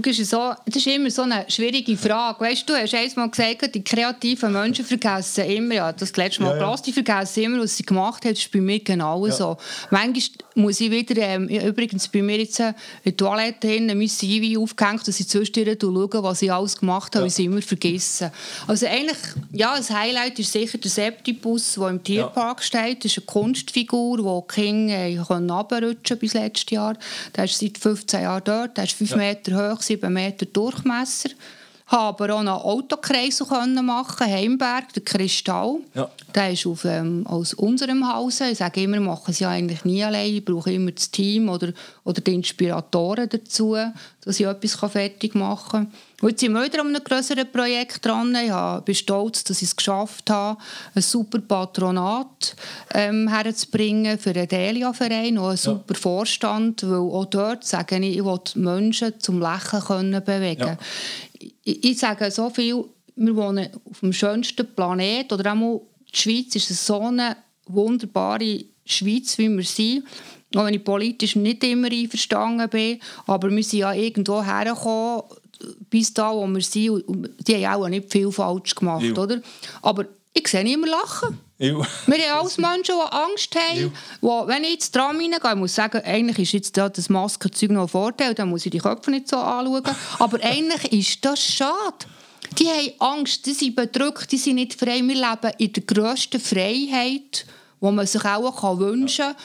Es ist so, das ist immer so eine schwierige Frage. Weißt du, hast einmal gesagt, die kreativen Menschen vergessen immer, ja, das letzte Mal Ja, ja. ja, die vergessen immer, was sie gemacht haben. Das ist bei mir genau so. Manchmal muss ich wieder, ähm, übrigens bei mir jetzt äh, in der Toilette hin, mein CV aufgehängt, dass ich zwischendurch schaue, was ich alles gemacht habe, Ja. und ich immer vergessen. Also eigentlich, ja, das Highlight ist sicher der Septipus, der im Tierpark steht. Das ist eine Kunstfigur, die Kinder äh, runterrutschen bis letztes Jahr. Der ist seit 15 Jahren dort, der ist 5 Ja. Meter hoch, 7 Meter Durchmesser. Habe aber auch einen Autokreisel können machen, Heimberg, der Kristall. Ja. Der ist auf, ähm, aus unserem Haus. Ich sage immer, machen es ja eigentlich nie allein. Ich brauche immer das Team oder, oder die Inspiratoren dazu, dass ich etwas fertig machen kann. Heute sind wir wieder an einem größeren Projekt dran. Ich bin stolz, dass ich es geschafft habe, ein super Patronat ähm, herzubringen für den Delia-Verein, auch einen super Vorstand, weil auch dort sage ich, ich will Menschen zum Lächeln können bewegen Ja. Ich, ich sage so viel, wir wohnen auf dem schönsten Planet oder auch die Schweiz ist so eine wunderbare Schweiz, wie wir sind. Auch wenn ich politisch nicht immer einverstanden bin, aber wir sind ja irgendwo hergekommen, bis da, wo wir sind. Die haben auch nicht viel falsch gemacht, Ja. oder? Aber ich sehe niemanden lachen. Ja. Wir haben alles Menschen, die Angst haben. Wo, wenn ich ins Tram reingehe, ich muss sagen, eigentlich ist jetzt da das Maskenzeug noch ein Vorteil, dann muss ich die Köpfe nicht so anschauen. Aber eigentlich ist das schade. Die haben Angst, die sind bedrückt, die sind nicht frei. Wir leben in der grössten Freiheit, die man sich auch wünschen kann.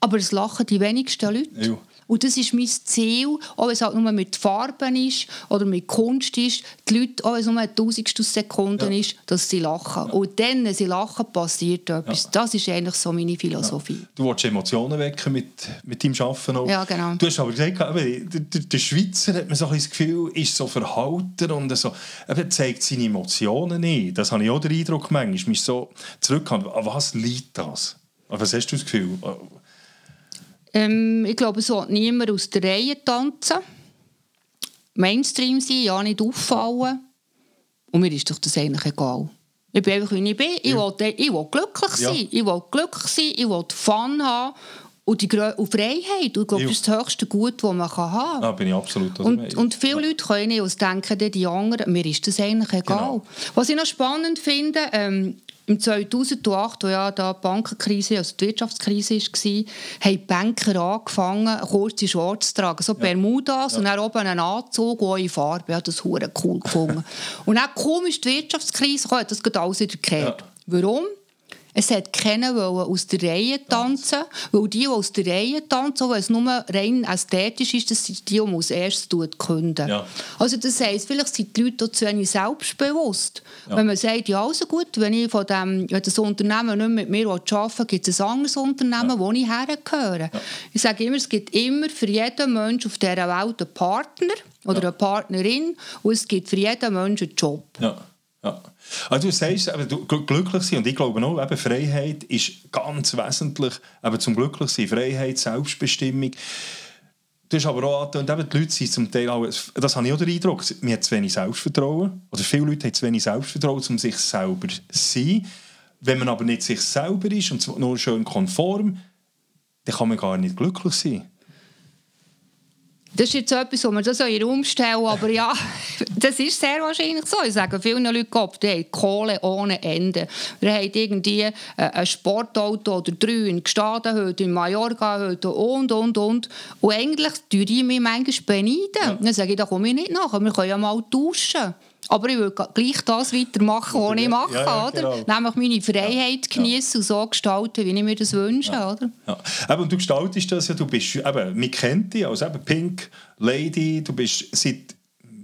Aber es lachen die wenigsten Leute. Ja. Und das ist mein Ziel, wenn es halt nur mit Farben ist oder mit Kunst ist, die Leute, wenn es nur eine tausendstel Sekunde Ja. ist, dass sie lachen. Und dann, wenn sie lachen, passiert etwas. Das ist eigentlich so meine Philosophie. Du willst Emotionen wecken mit, mit deinem Arbeiten auch. Ja, genau. Du hast aber gesagt, eben, der, der, der Schweizer hat man so ein das Gefühl, ist so verhalten und so, eben, zeigt seine Emotionen nicht. Das habe ich auch den Eindruck manchmal. Mich so zurück an was liegt das? Was hast du das Gefühl? Ähm, ich glaube, es sollte niemand aus der Reihe tanzen. Mainstream sein, ja nicht auffallen. Und mir ist doch das eigentlich egal. Ich bin einfach, wie ich bin. Ich, will, ich will glücklich Ja. sein. Ich will glücklich sein, ich will Fun haben und, die, und Freiheit. Und ich glaube, Ja. das ist das höchste Gut, das man kann haben kann. Da bin ich absolut der Und, und viele Leute können nicht aus denken, dann die anderen, mir ist das eigentlich egal. Genau. Was ich noch spannend finde, ähm, im 2008, wo ja da die Bankenkrise, also die Wirtschaftskrise war, haben die Banker angefangen, kurze Shorts zu tragen, so Bermudas und dann oben einen Anzug, auch in Farbe. Ich habe das hure cool gefunden. und dann ist die Wirtschaftskrise hat das alles wieder gekehrt. Ja. Warum? Es hat keiner wollen aus der Reihe tanzen, weil die, die aus der Reihe tanzen, auch wenn es nur rein ästhetisch ist, das sind die, die man als erstes künden. Ja. Also das heisst, vielleicht sind die Leute auch zu wenig selbstbewusst. Ja. Wenn man sagt, ja also gut, wenn ich von dem, wenn das Unternehmen nicht mit mir arbeiten will, gibt es ein anderes Unternehmen, wo ich hergehöre. Ich sage immer, es gibt immer für jeden Menschen auf dieser Welt einen Partner oder eine Partnerin und es gibt für jeden Menschen einen Job. Ja, ja. Also du sagst, du, gl- glücklich sein, und ich glaube auch, eben, Freiheit ist ganz wesentlich, eben zum glücklich sein, Freiheit, Selbstbestimmung. Du hast aber auch angetönt, eben, die Leute sind zum Teil auch, das habe ich auch den Eindruck, man hat zu wenig Selbstvertrauen, oder viele Leute haben zu wenig Selbstvertrauen, um sich selber zu sein. Wenn man aber nicht sich selber ist und nur schön konform, dann kann man gar nicht glücklich sein. Das ist jetzt etwas, wo wir das in den Raum stellen, aber ja, das ist sehr wahrscheinlich so. Ich sage vielen Leuten, Gott, die haben Kohle ohne Ende. Wir haben irgendwie äh, ein Sportauto oder drei in Gstaden, heute in Mallorca, heute und, und, und. Und eigentlich tue ich mich manchmal beneiden. Dann sage ich, da komme ich nicht nach, wir können ja mal tauschen. Aber ich will gleich das weitermachen, was ich mache. Ja, ja, oder? genau. Nämlich meine Freiheit genießen und so gestalten, wie ich mir das wünsche. Oder? Ja. Eben, und du gestaltest das ja, du bist, eben, man kennt dich als eben Pink Lady, du bist seit,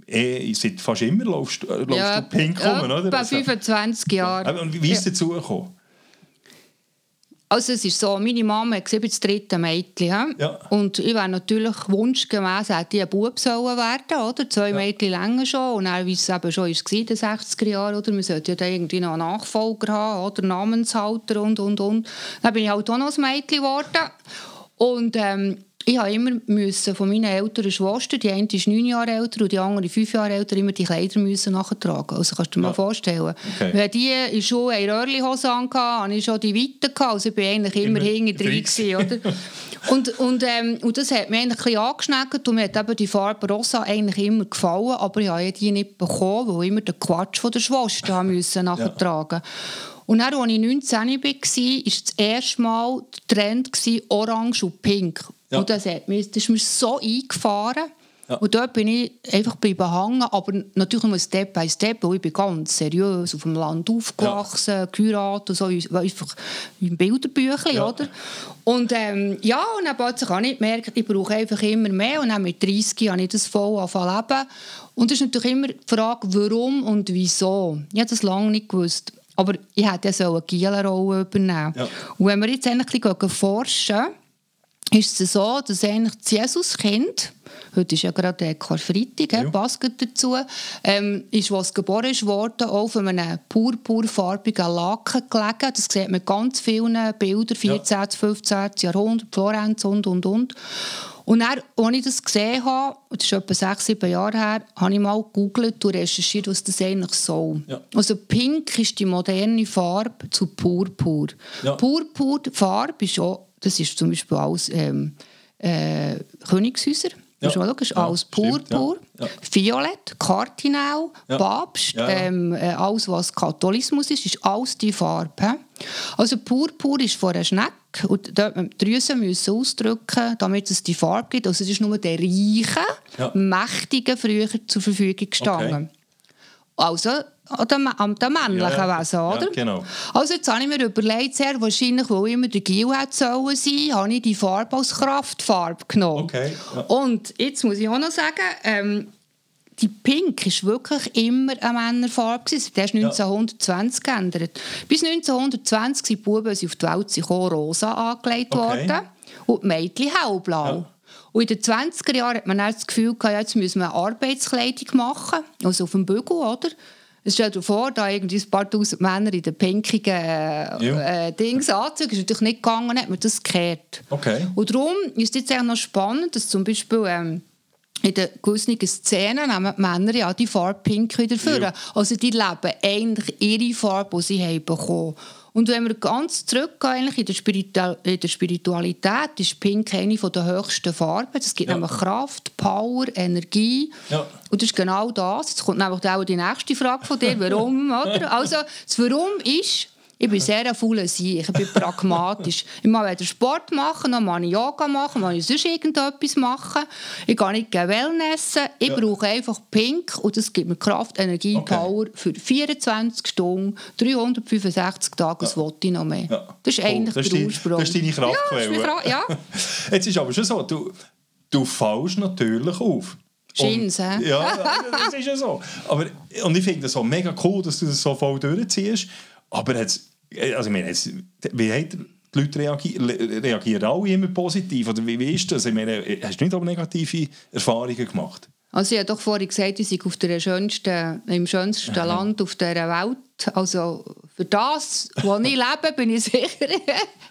eh, seit fast immer laufst, äh, laufst du Pink rum, oder? Bei Also, 25 Jahren. und wie ist es dazu gekommen? Also es ist so, meine Mama hat gesehen, das dritte Mädchen. Ja. Und ich wäre natürlich wunschgemäß, hätte ich ein Bub sollen werden, oder? Zwei Mädchen länger schon. Und dann, wie es eben schon war, in den 60er Jahren, oder? Man sollte ja dann irgendwie noch einen Nachfolger haben, oder? Namenshalter und, und, und. Dann bin ich halt auch noch ein Mädchen geworden. Und ähm, ich habe immer müssen von meinen älteren Schwestern, die eine ist neun Jahre älter und die andere fünf Jahre älter, immer die Kleider müssen nachtragen. Also kannst du dir mal vorstellen. Okay. Wenn die in der Schule eine Röhrli-Hose anhatten, hatte ich schon die Weite. Also ich war eigentlich immer, Immer hinten drin. gewesen, Oder? und, und, ähm, und das hat mir eigentlich ein bisschen angeschneckt und mir hat eben die Farbe Rosa eigentlich immer gefallen, aber ich habe die nicht bekommen, weil ich immer den Quatsch von der Schwester müssen nachtragen Und dann, als ich 19 war, war das erste Mal der Trend orange und pink. Ja. Und das, hat mir, das ist mir so eingefahren. Ja. Und dort bin ich einfach bleiben hängen, aber natürlich nur Step by Step, weil ich bin ganz seriös auf dem Land aufgewachsen, ja. geheiratet, so einfach im Bilderbüchlein, Ja. oder? Und ähm, ja, und dann plötzlich habe ich gemerkt, ich brauche einfach immer mehr und dann mit 30 habe ich das voll angefangen leben. Und es ist natürlich immer die Frage, warum und wieso. Ich habe das lange nicht gewusst. Aber ich hätte ja so eine Gielerrolle übernehmen. Ja. Und wenn wir jetzt endlich ein bisschen forschen, ist es so, dass eigentlich das Jesuskind, heute ist ja gerade der Karfreitag, Ja. ja. passt gerade dazu, ähm, ist, was geboren ist worden, auf einem purpurfarbigen Laken gelegen. Das sieht man ganz vielen Bildern, 14., 15. Jahrhundert, Florenz und, und, und. Und dann, als ich das gesehen habe, das ist etwa sechs, sieben Jahre her, habe ich mal gegoogelt und recherchiert, was das eigentlich soll. Ja. Also Pink ist die moderne Farbe zu Purpur. Ja. Purpur, die Farbe ist auch, das ist zum Beispiel alles ähm, äh, Königshäuser. Ja. ist logisch, Ja, alles stimmt, Purpur, ja. Ja. Violett, Kardinal. Papst. Ähm, äh, alles was Katholismus ist, ist alles die Farbe. Also Purpur ist von einer Schnecke und die Drüsen müssen ausdrücken, damit es die Farbe gibt. Also es ist nur der Reichen. Mächtigen früher zur Verfügung gestanden. Okay. Also an den, männlichen Ja, ja. Wesen, Ja, oder? genau. Also jetzt habe ich mir überlegt, sehr wahrscheinlich, weil immer der Gil hätte sollen sein, habe ich die Farbe als Kraftfarbe genommen. Okay, ja. Und jetzt muss ich auch noch sagen, ähm, die Pink war wirklich immer eine Männerfarbe. gewesen. Der ist 1920 geändert. Bis 1920 sind die Buben auf die Welt gekommen, rosa angelegt Okay. worden und die Mädchen hellblau. Ja. Und in den 20er Jahren hat man dann das Gefühl gehabt, ja, jetzt müssen wir Arbeitskleidung machen, also auf dem Bügel, oder? Es stellt dir vor, da irgendwie ein paar tausend Männer in den pinkigen äh, Ja. äh, Dings anzügen. ist natürlich nicht gegangen, hat man das gekehrt. Okay. Und darum ist es jetzt eigentlich noch spannend, dass zum Beispiel ähm, in den gewissen Szenen nehmen die Männer ja die Farbe Pink wieder vor. Ja. Also die leben eigentlich ihre Farbe, die sie haben bekommen. Und wenn wir ganz zurückgehen eigentlich in, der Spiritu in der Spiritualität, ist Pink eine der höchsten Farben. Es gibt Ja. nämlich Kraft, Power, Energie. Ja. Und das ist genau das. Jetzt kommt nämlich auch die nächste Frage von dir. Warum? Oder? Also, das Warum ist, ich bin sehr ein fauler. Ich bin pragmatisch. Ich mag weder Sport machen, noch mag ich Yoga machen, noch mag ich sonst irgendetwas machen. Ich gehe nicht gerne Wellnessen. Ich Ja. brauche einfach Pink und das gibt mir Kraft, Energie, Okay. Power für 24 Stunden, 365 Tage, was wollte ich noch mehr. Ja. Das ist Cool. eigentlich Das ist der die- Ursprung. das ist deine Kraftquelle. Ja, das ist Kraft- ja. Jetzt ist aber schon so, du, du fällst natürlich auf. Hä? Ja, das ist ja so. Aber, und ich finde es so mega cool, dass du das so voll durchziehst. Aber jetzt, also ich meine, jetzt, wie haben die Leute reagieren? Reagieren alle immer positiv? Oder wie, wie ist das? Ich meine, hast du nicht auch negative Erfahrungen gemacht? Also ich habe doch vorhin gesagt, ich sei auf der schönsten, im schönsten Land auf dieser Welt. Also für das, wo ich lebe, bin ich sicher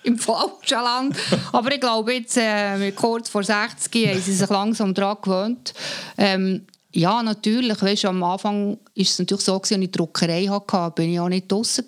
im falschen Land. Aber ich glaube, jetzt äh, kurz vor 60 haben sie sich langsam daran gewöhnt. Ähm, ja, natürlich. Weißt, am Anfang war es natürlich so, als ich die Druckerei hatte, bin ich auch nicht draußen.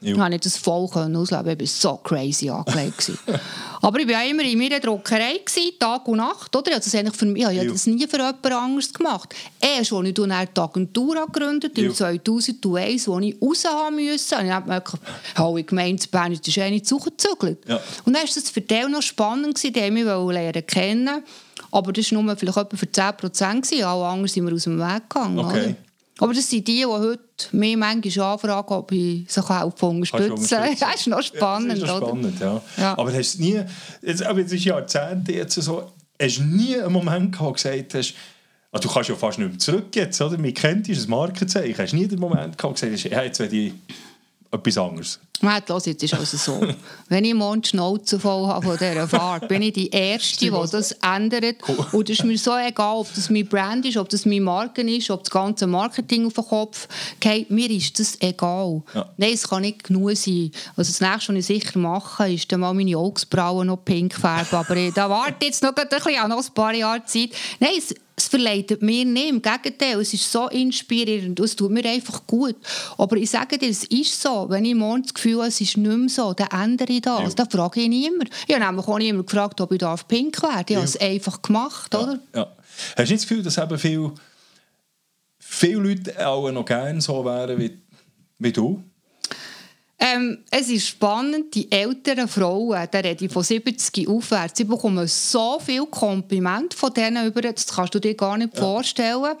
Ich konnte nicht das voll ausleben. Ich war so crazy angelegt. Aber ich war immer in meiner Druckerei, Tag und Nacht. Oder? Also das eigentlich für mich, ich habe das nie für jemand anderes gemacht. Erst, als ich dann die Agentur gegründet habe, Jo. im 2001, wo ich raus haben musste, habe ich gemerkt, oh, ich gemeint, in Bern ist eh nicht zugezügelt. Ja. Und dann war das für die noch spannend, die mich lernen kennen. Aber das war nur vielleicht etwa für 10% gewesen. Alle anderen sind wir aus dem Weg gegangen. Okay. Oder? Aber das sind die, die heute mich manchmal anfragen, ob ich sie helfen unterstützen kann. Das ist noch spannend, Ja, das ist noch oder? spannend, ja. Ja. Aber hast du nie, jetzt, aber jetzt ist Jahrzehnte jetzt so, hast du nie einen Moment gehabt, wo du gesagt hast, ah, du kannst ja fast nicht mehr zurück jetzt, oder? Man kennt ein Markenzeichen. Hast du nie den Moment gehabt, wo du gesagt hast, ja, jetzt will ich etwas anderes? Nein, los, jetzt ist also so. Wenn ich morgen die Schnauze voll habe von dieser Fahrt, bin ich die Erste, die das ändert. Und es ist mir so egal, ob das mein Brand ist, ob das mein Marken ist, ob das ganze Marketing auf den Kopf geht. Mir ist das egal. Ja. Nein, es kann nicht genug sein. Also das Nächste, was ich sicher mache, ist dann mal meine Augsbrauen noch pink färben. Aber ich, da warte jetzt noch, ein bisschen, noch ein paar Jahre Zeit. Nein, es, es verleitet mir nicht. Im Gegenteil, es ist so inspirierend und es tut mir einfach gut. Aber ich sage dir, es ist so, wenn ich morgen das Gefühl habe, es ist nicht mehr so, dann ändere ich das. Ja. Dann frage ich niemand. Ich habe nämlich auch niemand gefragt, ob ich darf pink werden darf. Ich habe es einfach gemacht, oder? Ja. Hast du nicht das Gefühl, dass eben viel, viele Leute auch noch gerne so wären wie, wie du? Äh, Ähm, es ist spannend, die älteren Frauen, da rede ich von 70 aufwärts, sie bekommen so viel Kompliment von denen über, das kannst du dir gar nicht ja. vorstellen.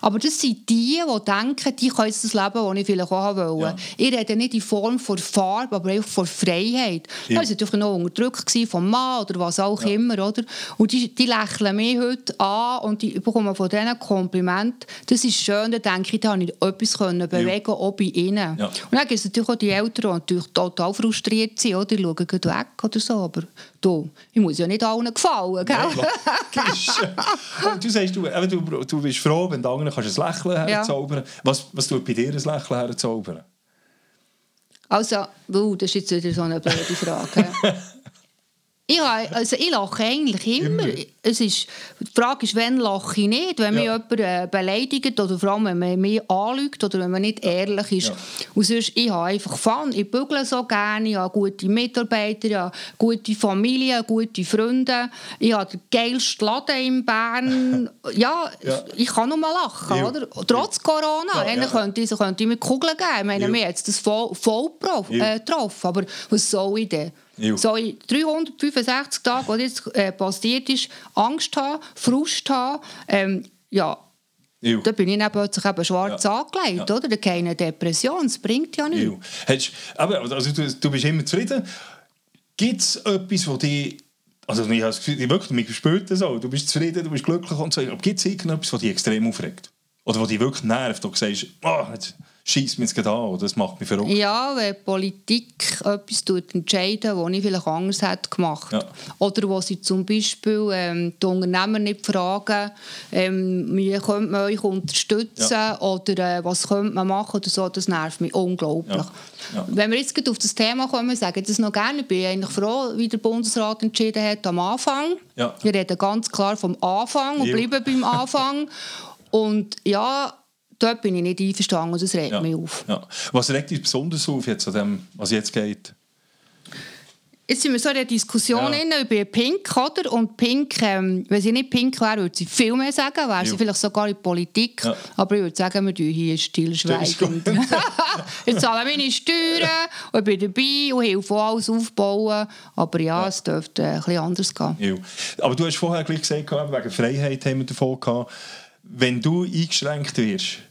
Aber das sind die, die denken, die können das Leben, das ich vielleicht auch wollte. Ja. Ich rede nicht in Form von Farbe, aber einfach von Freiheit. Ja. Das war natürlich noch unterdrückt vom Mann oder was auch ja. immer. Oder? Und die, die lächeln mich heute an und die bekommen von denen Kompliment. Das ist schön, da denke ich, da habe ich etwas können bewegen, ja. auch bei ihnen. Und dann gibt es natürlich auch die Eltern, die natürlich total frustriert sind, oder? Die schauen weg oder so, aber du, ich muss ja nicht allen gefallen, gell? Ja, du sagst, du, du, du bist froh, wenn du anderen kannst ein Lächeln herzaubern ja. Was, was tut bei dir ein Lächeln herzaubern? Also, uh, das ist jetzt wieder so eine blöde Frage. Ich, also ich lache eigentlich immer. immer. Es ist, die Frage ist, wann lache ich nicht? Wenn ja. mich jemand äh, beleidigt oder vor allem, wenn man mich anlügt oder wenn man nicht ehrlich ist. Ja. Und sonst, ich habe einfach Fun. Ich bügle so gerne, ich habe gute Mitarbeiter, ich habe gute Familie, gute Freunde. Ich habe den geilsten Laden in Bern. ja, ja, ich kann nur mal lachen, ja. oder? Trotz Corona. Ja, Eigentlich könnte, ich, könnte ich mir Kugeln geben. Ich meine, mir hat das voll, voll äh, getroffen. Aber was soll ich denn? So in 365 Tagen, was jetzt äh, passiert ist, Angst haben, Frust haben, ähm, ja, Ew. Da bin ich dann plötzlich eben schwarz ja. angelegt, ja. oder? Keine Depression, das bringt ja nichts. aber also, du, du bist immer zufrieden. Gibt es etwas, wo dich also ich habe das Gefühl, wirklich, mich spürt das auch. Du bist zufrieden, du bist glücklich und so. Aber gibt es irgendetwas, was dich extrem aufregt? Oder was dich wirklich nervt, wo du sagst, oh, jetzt schießt mich jetzt an, das macht mich verrückt. Ja, wenn Politik etwas tut, entscheiden, das ich vielleicht anders hätte gemacht. Ja. Oder wo sie zum Beispiel ähm, die Unternehmer nicht fragen, ähm, wie könnte man euch unterstützen ja. oder äh, was könnte man machen oder so, das nervt mich unglaublich. Ja. Wenn wir jetzt auf das Thema kommen, sage ich das noch gerne. Ich bin eigentlich froh, wie der Bundesrat entschieden hat am Anfang. Wir reden ganz klar vom Anfang und bleiben beim Anfang. Und ja, dort bin ich nicht einverstanden und das regt ja. mich auf. Ja. Was regt dich besonders auf, jetzt an dem, was jetzt geht? Jetzt sind wir so in der Diskussion ja. über Pink, oder? Und Pink, ähm, wenn sie nicht Pink wäre, würde sie viel mehr sagen, wäre sie vielleicht sogar in Politik. Ja. Aber ich würde sagen, wir tun hier stillschweigend. Jetzt zahlen meine Steuern und bin dabei und helfe alles aufbauen. Aber ja, ja. es dürfte äh, ein bisschen anders gehen. Ja. Aber du hast vorher gleich gesagt, wegen Freiheit haben wir davon gehabt. Wenn du eingeschränkt wirst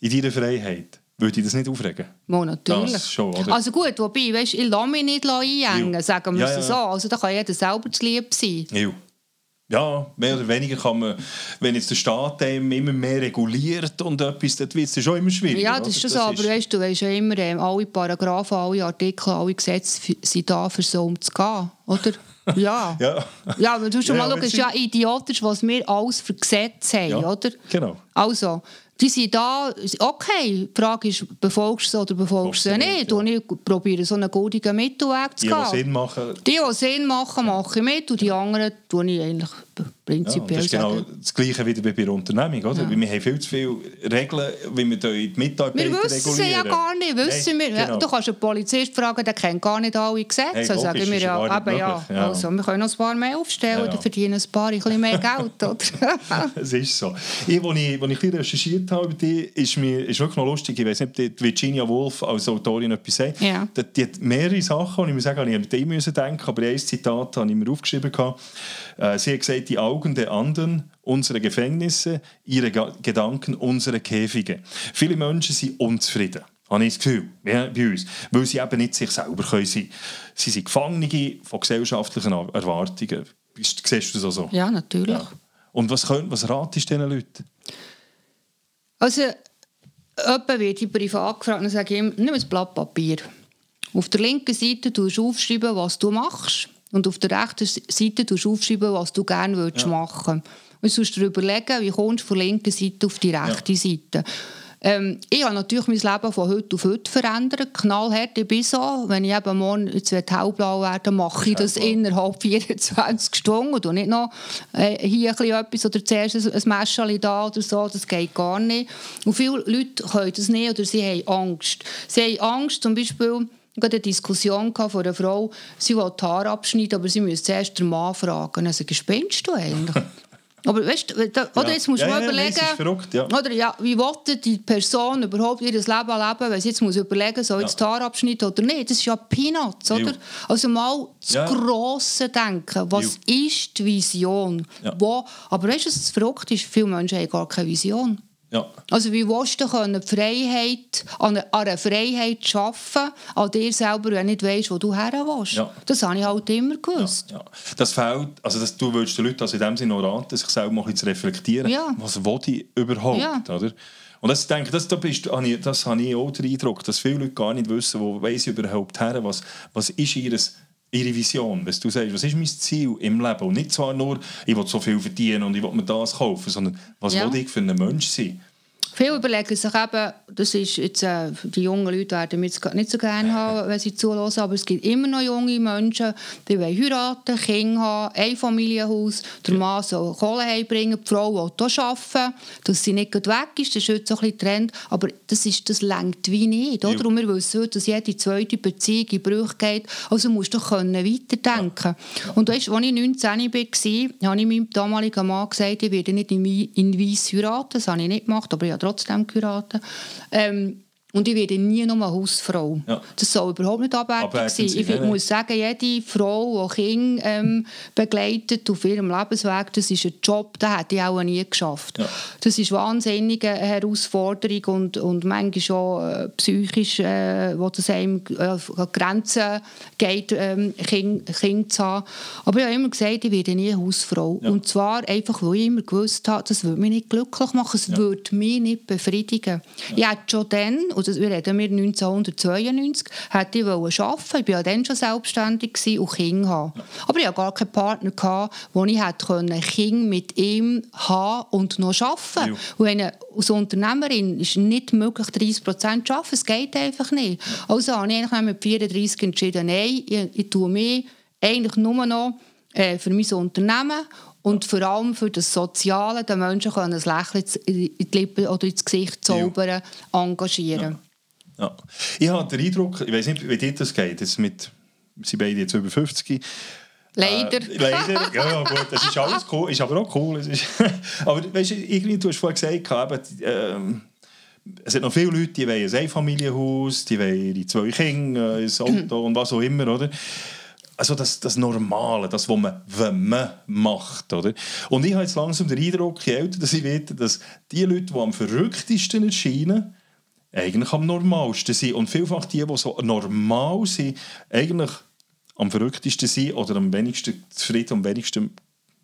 in deiner Freiheit, würde ich das nicht aufregen? Ja, natürlich. Schon, also gut, wobei, weißt, ich lasse mich nicht einengen, ja. sagen wir ja, ja. so. Also da kann jeder selber zu lieb sein. Ja. Ja, mehr oder weniger kann man, wenn jetzt der Staat immer mehr reguliert und etwas, dann wird es schon immer schwieriger. Ja, das ist schon so, aber weißt, du weißt ja immer, ähm, alle Paragraphen, alle Artikel, alle Gesetze sind da, für so umzugehen, oder? Ja. ja. ja, aber du schon ja, mal schauen, es ist ja idiotisch, was wir alles für Gesetze haben, ja, oder? Genau. Also, die sind da, okay, die Frage ist, befolgst du sie oder befolgst du sie nicht? Ja. Und ich probiere so einen goldigen Mittelweg zu gehen. Die, die Sinn machen. Die, die Sinn machen, mache ich mit und die anderen tue ich eigentlich prinzipiell ja, Das ist genau das Gleiche wie bei der Unternehmung, oder? Ja. Wir haben viel zu viele Regeln, wie wir die Mitarbeiter regulieren. Wir wissen sie ja gar nicht, wissen Nein, wir. Genau. Du kannst einen Polizist fragen, der kennt gar nicht alle Gesetze. Hey, also sagen wir ja, eben ja, ja. Also, wir können noch ein paar mehr aufstellen, ja, ja. verdienen ein paar ein bisschen mehr Geld, oder? es ist so. Ich, als ich, als ich recherchiert habe über dich, ist mir ist wirklich noch lustig, ich weiß nicht, ob Virginia Woolf als Autorin etwas sagt. Ja. Die, die hat mehrere Sachen, die ich mir sagen, ich musste an die denken, aber ein Zitat habe ich mir aufgeschrieben. Äh, sie hat gesagt, die Augen der anderen, unsere Gefängnisse, ihre Gedanken, unsere Käfige. Viele Menschen sind unzufrieden habe ich das Gefühl, ja, bei uns, weil sie eben nicht sich selber können sein. Sie sind Gefangene von gesellschaftlichen Erwartungen. Siehst du das so? Ja, natürlich. Ja. Und was, könnt, was ratest du diesen Leuten? Also, jemand wird ich privat gefragt und sage ihm, nimm ein Blatt Papier. Auf der linken Seite tust du aufschreiben, was du machst. Und auf der rechten Seite tust du aufschreiben, was du gerne ja. machen willst. Und du dir überlegen, wie kommst du von der linken Seite auf die rechte ja. Seite. Ähm, ich habe natürlich mein Leben von heute auf heute verändert. Knallhart, ich bin so. Wenn ich eben morgen jetzt hellblau werde, mache ich das innerhalb 24 Stunden und nicht noch äh, hier etwas oder zuerst ein, ein Mäschchen da oder so. Das geht gar nicht. Und viele Leute können das nicht oder sie haben Angst. Sie haben Angst, zum Beispiel ich hatte eine Diskussion von einer Frau, sie will die Haare abschneiden, aber sie müsste zuerst den Mann fragen. Also, spinnst du eigentlich? Aber weißt du, oder Ja. jetzt musst du Ja, mal ja, überlegen, ist verrückt, ja. oder ja, wie will die Person überhaupt ihr Leben leben, wenn sie jetzt muss überlegen soll ich das Haar abschneiden oder nicht. Das ist ja Peanuts, oder? Also mal das Ja. Grosse denken. Was ist die Vision? Ja. Wo, aber weißt du, was das verrückt ist? Viele Menschen haben gar keine Vision. Ja. Also wie willst du können, Freiheit, an einer, Freiheit arbeiten, an dir selber, wenn du nicht weißt, wo du her willst? Ja. Das habe ich halt immer gewusst. Ja. Das fehlt, also das, du willst den Leuten also in dem Sinne auch raten, sich selber mal zu reflektieren, was will ich überhaupt, oder? Und das, ich denke, das, da bist, habe ich, das habe ich auch den Eindruck, dass viele Leute gar nicht wissen, wo weiss ich überhaupt her, was, was ist ihres, ihre Vision, was du sagst, was ist mein Ziel im Leben und nicht zwar nur, ich will so viel verdienen und ich will mir das kaufen, sondern was Ja. will ich für ein Mensch sein? Viele überlegen sich eben, das ist jetzt, äh, die jungen Leute werden mich jetzt nicht so gerne haben, wenn sie zuhören, aber es gibt immer noch junge Menschen, die wollen heiraten, Kinder haben, ein Familienhaus, der Mann soll Kohle heimbringen, die Frau will hier arbeiten, dass sie nicht weg ist, das ist heute so ein bisschen Trend, aber das, ist, das lenkt wie nicht, oder? Ja. Und wir wissen heute, dass jede zweite Beziehung in Brüche geht, also musst du können weiterdenken. Und weißt, als ich 19 war, habe ich meinem damaligen Mann gesagt, ich werde nicht in, in Weiss heiraten, das habe ich nicht gemacht, aber habe trotzdem geheiratet. Ähm, und ich werde nie nur eine Hausfrau. Ja. Das soll überhaupt nicht abwertend sein. Ich nein. muss sagen, jede Frau, die Kinder ähm, begleitet auf ihrem Lebensweg, das ist ein Job, den hätte ich auch nie geschafft. Ja. Das ist wahnsinnig eine Herausforderung und, und manchmal auch äh, psychisch, äh, wo das einem äh, Grenzen geht, ähm, Kinder, Kinder zu haben. Aber ich habe immer gesagt, ich werde nie eine Hausfrau. Ja. Und zwar einfach, weil ich immer gewusst habe, das würde mich nicht glücklich machen, es würde mich nicht befriedigen. Ich hätte schon dann, das, wir reden wir 1992, hätte ich wollen arbeiten. Ich war ja dann schon selbstständig und Kinder haben. Aber ich hatte gar keinen Partner, gehabt, wo ich hätte Kinder mit ihm haben und noch arbeiten Ja. eine, als Unternehmerin ist nicht möglich, 30 Prozent zu arbeiten. Es geht einfach nicht. Also habe ich eigentlich mit 34 entschieden, nein, ich, ich tue mich eigentlich nur noch äh, für mein Unternehmen und vor allem für das Soziale, den Menschen können ein Lächeln in die Lippen oder ins Gesicht zaubern, engagieren. Ja. Ich habe den Eindruck, ich weiß nicht, wie dir das geht, jetzt mit, wir sind beide jetzt über 50, Leider. Äh, leider, ja, ja gut, das ist alles cool, ist aber auch cool. Es ist, aber weißt du, irgendwie, du hast vorhin gesagt, eben, ähm, es sind noch viele Leute, die wollen ein Einfamilienhaus, die wollen ihre zwei Kinder, ein Auto und was auch immer, oder? Also das, das Normale, das, was man, wenn man macht, oder? Und ich habe jetzt langsam den Eindruck, je älter dass ich werde, dass die Leute, die am verrücktesten erscheinen, eigentlich am normalsten sind. Und vielfach die, die so normal sind, eigentlich am verrücktesten sind oder am wenigsten zufrieden, am wenigsten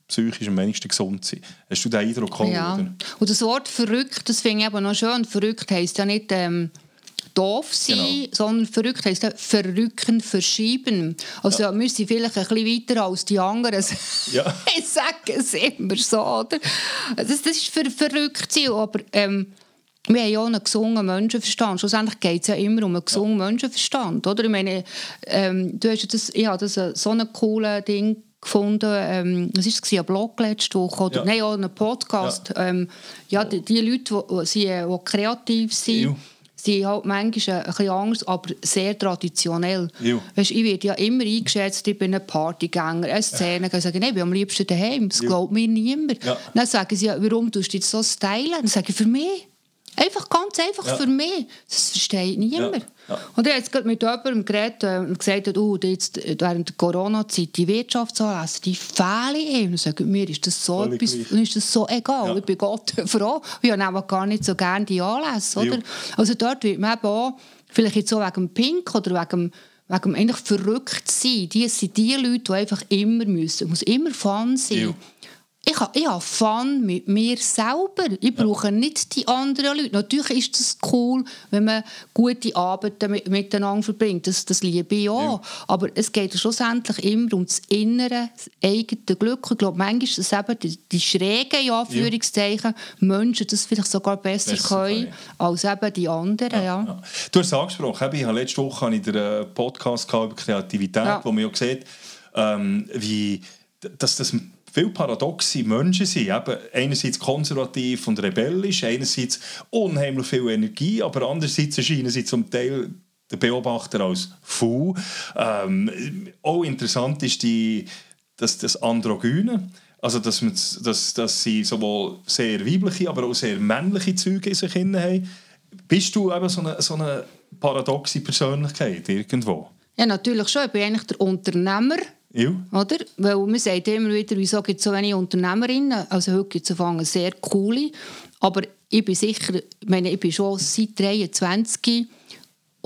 psychisch, am wenigsten gesund sind. Hast du den Eindruck gehabt, Ja. oder? Und das Wort verrückt, das finde ich aber noch schön. Verrückt heisst ja nicht ähm, doof sein, Genau. sondern verrückt heisst ja verrücken, verschieben. Also ja. wir sind vielleicht ein bisschen weiter als die anderen. Ja. ich sage es immer so, oder? Das, das ist für verrückt sein, aber ähm, wir haben ja auch einen gesungenen Menschenverstand. Schlussendlich geht es ja immer um einen gesungenen Menschenverstand. Oder? Ich meine, ähm, du hast ja das, ich habe das äh, so ein cooles Ding gefunden. Ähm, was war es? Ein Blog letzte Woche? Oder? Ja. Nein, auch ein Podcast. Ja, ähm, ja die, die Leute, die, die, äh, kreativ sind, Ja. Sind halt manchmal ein bisschen anders, aber sehr traditionell. Ja. Weißt, ich werde ja immer eingeschätzt, ich bin ein Partygänger, eine Szene. Ich sage, nein, ich bin am liebsten daheim. Das Ja. glaubt mir niemand. Ja. Dann sagen sie, warum tust du dich so stylen? Dann sage ich, für mich. Einfach ganz einfach Ja. für mich. Das versteht niemand. Ja. Ja. Und ich habe jetzt gerade mit jemandem geredet äh, und gesagt, oh, jetzt, äh, während der Corona-Zeit, die Wirtschaftsanlässe, die fehlen ihm. Dann sage ich, mir ist das so, etwas, ist das so egal. Ja. Ich bin Gott froh. Ich habe gar nicht so gerne die Anlässe. Oder? Also dort wird man eben auch, vielleicht jetzt so wegen Pink oder wegen wegen eigentlich verrückt sein. Die sind die Leute, die einfach immer müssen. Es muss immer Fun sein. Ja. Ich habe ich Fun mit mir selber. Ich brauche nicht die anderen Leute. Natürlich ist es cool, wenn man gute Abende mit, miteinander verbringt. Das, das liebe ich auch. Aber es geht schlussendlich immer um das innere, das eigene Glück. Ich glaube, manchmal ist es eben die, die schrägen, in Anführungszeichen, Menschen das vielleicht sogar besser, Besser können als eben die anderen. Ja. Ja. Du hast es angesprochen, ich habe letzte Woche habe ich äh, Podcast über Kreativität, Ja. wo man ja sieht, ähm, wie, dass das viele paradoxe Menschen sind. Eben, einerseits konservativ und rebellisch, einerseits unheimlich viel Energie, aber andererseits erscheinen sie zum Teil der Beobachter als faul. Ähm, auch interessant ist die, dass das Androgyne, Also, dass, man, dass, dass sie sowohl sehr weibliche, aber auch sehr männliche Züge in sich haben. Bist du eben so eine, so eine paradoxe Persönlichkeit irgendwo? Ja, natürlich schon. Ich bin eigentlich der Unternehmer. Ja. Oder? Weil man sagt immer wieder, wieso gibt es so wenige Unternehmerinnen? Also heute gibt es sehr coole. Aber ich bin sicher, ich, meine, ich bin schon seit 23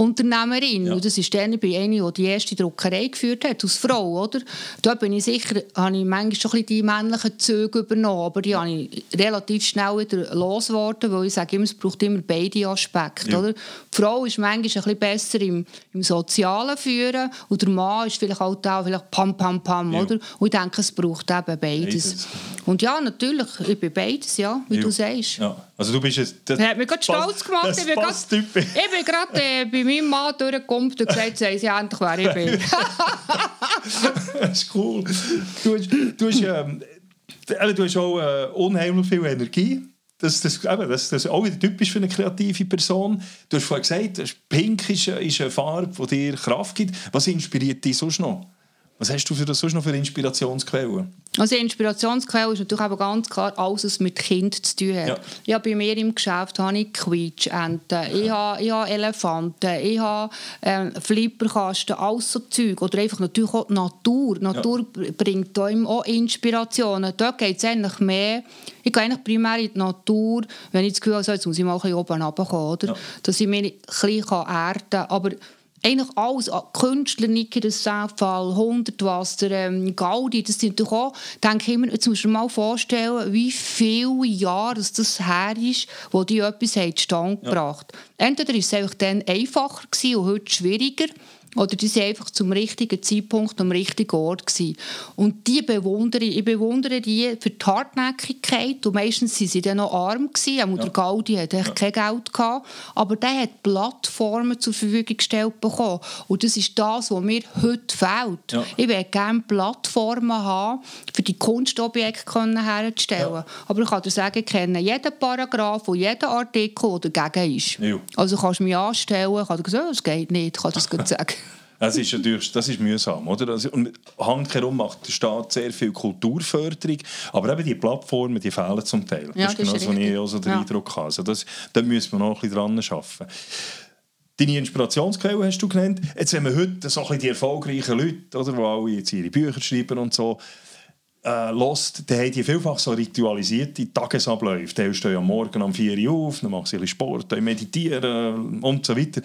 Unternehmerin. Ja. Und das ist dann bei einer, die die erste Druckerei geführt hat, als Frau. Oder? Da bin ich sicher, habe ich manchmal schon ein die männlichen Züge übernommen, aber die habe ich relativ schnell wieder losgeworden, weil ich sage immer, es braucht immer beide Aspekte. Ja. Oder? Die Frau ist manchmal ein bisschen besser im, im sozialen Führen und der Mann ist vielleicht auch da, vielleicht pam, pam, pam. Ja. Oder? Und ich denke, es braucht eben beides. beides. Und ja, natürlich, ich bin beides, ja, wie du sagst. Ja. Also du bist jetzt... Das, hat mich gerade stolz gemacht. Das ich bin gerade äh, bei meinem Mann durchgekommen und gesagt, sie ja endlich, wer ich bin. das ist cool. Du hast, du hast, ähm, du hast auch äh, unheimlich viel Energie. Das, das, eben, das, das ist auch wieder typisch für eine kreative Person. Du hast vorhin gesagt, Pink ist, ist eine Farbe, die dir Kraft gibt. Was inspiriert dich sonst noch? Was hast du für, sonst noch für Inspirationsquellen? Also Inspirationsquelle ist natürlich aber ganz klar alles, was mit Kind zu tun hat. Ja. Ich habe bei mir im Geschäft habe ich Quietschenten, ich habe, ich habe Elefanten, ich habe ähm, Flipperkasten, alles so Zeug. Oder einfach natürlich auch die Natur. Die Natur ja. bringt einem auch Inspirationen. Dort geht es eigentlich mehr, ich gehe eigentlich primär in die Natur, wenn ich das Gefühl habe, jetzt muss ich mal ein bisschen oben runterkommen, oder? Ja. dass ich mich ein bisschen erden kann. Aber eigentlich alles, Künstler, Niki, das Fall, Hundertwasser, ähm, Gaudi, das sind doch auch, denke ich immer, jetzt musst du dir mal vorstellen, wie viele Jahre das her ist, wo die etwas zustande gebracht haben. Ja. Entweder war es einfach dann einfacher gewesen und heute schwieriger, oder die waren einfach zum richtigen Zeitpunkt am richtigen Ort. Gewesen. Und die bewundere ich. Ich bewundere die für die Hartnäckigkeit. Und meistens waren sie dann noch arm. Gewesen. Auch ja. der Gaudi hatte ja. kein Geld. Gehabt. Aber der hat Plattformen zur Verfügung gestellt bekommen. Und das ist das, was mir heute fehlt. Ja. Ich würde gerne Plattformen haben, für die Kunstobjekte herzustellen. Ja. Aber ich kann dir sagen, ich kenne jeden Paragraph und jeden Artikel, der dagegen ist. Also kannst du mich anstellen, kann dir sagen, das geht nicht, ich kann das sagen. Das ist natürlich das ist mühsam. Oder? Und handherum macht der Staat sehr viel Kulturförderung, aber eben die Plattformen die fehlen zum Teil. Ja, das ist genau das, was ich auch so den ja. Eindruck habe. Also das, da müssen wir noch ein bisschen dran arbeiten. Deine Inspirationsquelle hast du genannt. Jetzt, wenn man heute so ein bisschen die erfolgreichen Leute, oder, die alle jetzt ihre Bücher schreiben und so, äh, lost, dann haben die vielfach so ritualisierte Tagesabläufe. Die stehen am Morgen um 4 Uhr auf, dann machen sie ein bisschen Sport, dann meditieren und so weiter.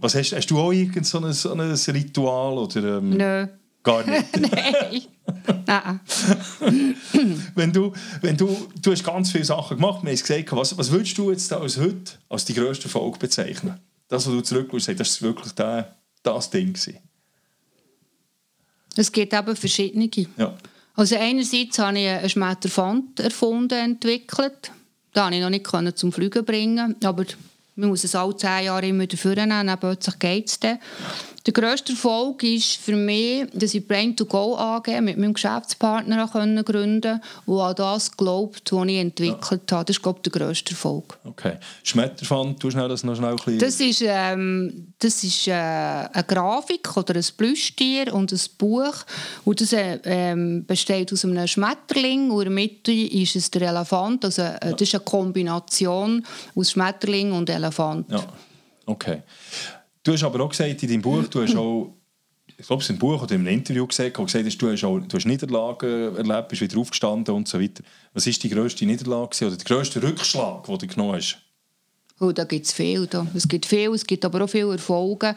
Was hast, hast du auch irgend so ein, so ein Ritual? Oder, ähm, Nö. Gar nicht? Nein. wenn du, wenn du, du hast ganz viele Sachen gemacht, wir haben gesagt, was, was würdest du jetzt als heute als die grösste Folge bezeichnen? Das, was du zurückschaust, das war wirklich der, das Ding. Gewesen. Es gibt eben verschiedene. Ja. Also einerseits habe ich einen Schmetterfant erfunden, entwickelt. Den konnte ich noch nicht zum Fliegen bringen, aber man muss es alle zehn Jahre immer dafür nehmen, plötzlich geht es dann. Der grösste Erfolg ist für mich, dass ich Brain to Go AG mit meinem Geschäftspartner gründen konnte, der an das glaubt, was ich entwickelt ja. habe. Das ist, glaube ich, der grösste Erfolg. Okay. Schmetterfand, du schnell das noch schnell ein Das ist, ähm, das ist äh, eine Grafik oder ein Plüschtier und ein Buch. Und das äh, ähm, besteht aus einem Schmetterling und in der Mitte ist es der Elefant. Also, äh, das ist eine Kombination aus Schmetterling und Elefant. Ja. Okay. Du hast aber auch gesagt in deinem Buch, du hast auch, ich glaube, es ist ein Buch oder in einem Interview gesagt, wo gesagt hast, du hast, auch, du hast Niederlagen erlebt, bist wieder aufgestanden und so weiter. Was war die grösste Niederlage oder der grösste Rückschlag, den du genommen hast? Oh, da gibt es viel. Da. Es gibt viel, es gibt aber auch viele Erfolge. Ja.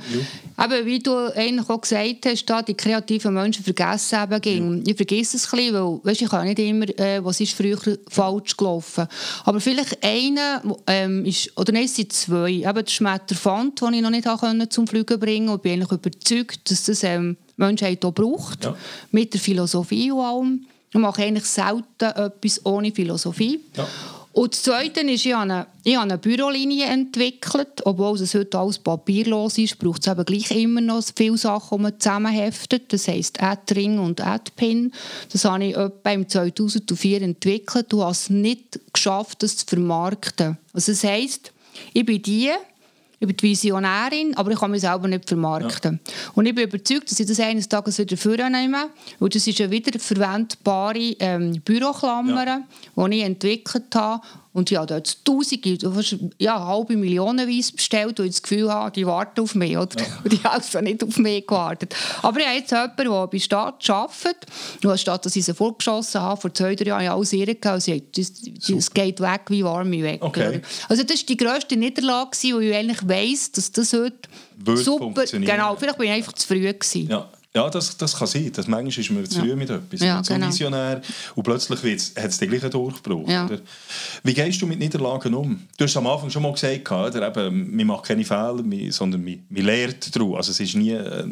Aber wie du eigentlich auch gesagt hast, da, die kreativen Menschen vergessen eben ging. Ja. Ich vergesse es ein bisschen, weil weißt, ich kann nicht immer, äh, was ist früher falsch gelaufen. Aber vielleicht einer, ähm, ist, oder nein, es sind zwei. Eben der Schmetterfand, den ich noch nicht konnte, zum Fliegen bringen konnte. Ich bin eigentlich überzeugt, dass das ähm, Menschheit auch braucht. Ja. Mit der Philosophie und allem. Ich mache eigentlich selten etwas ohne Philosophie. Ja. Und das Zweite ist, ich habe eine, ich eine Bürolinie entwickelt. Obwohl es heute alles papierlos ist, braucht es eben gleich immer noch viele Sachen, die man zusammenheftet. Das heisst AdRing und AdPin. Das habe ich etwa im 2004 entwickelt und habe es nicht geschafft, das zu vermarkten. Also das heisst, ich bin die, ich bin die Visionärin, aber ich kann mich selber nicht vermarkten. Ja. Und ich bin überzeugt, dass ich das eines Tages wieder vornehme, weil das ist eine wiederverwendbare ähm, Büroklammer, ja. die ich entwickelt habe und ich habe dort Tausende, ja, eine halbe Millionenweise bestellt, und ich das Gefühl habe, die warten auf mich. Oder? Ja. Und die haben also nicht auf mich gewartet. Aber ich habe jetzt jemanden, der bei Stadt arbeitet. Und anstatt dass ich sie vorgeschossen habe, vor zwei, drei Jahren, habe ich alles ihr gesagt, das, das geht weg wie warme weg. Okay. Also das war die grösste Niederlage, wo ich eigentlich weiss, dass das heute Würde super... Genau, vielleicht bin ich einfach zu früh gewesen. Ja. Ja, das, das kann sein. Das manchmal ist man zu früh ja. mit etwas. Ja, so genau. visionär und plötzlich hat es den gleichen Durchbruch. Ja. Oder? Wie gehst du mit Niederlagen um? Du hast am Anfang schon mal gesagt, oder? Eben, man macht keine Fehler, sondern man, man lernt daraus. Also es ist nie... Äh,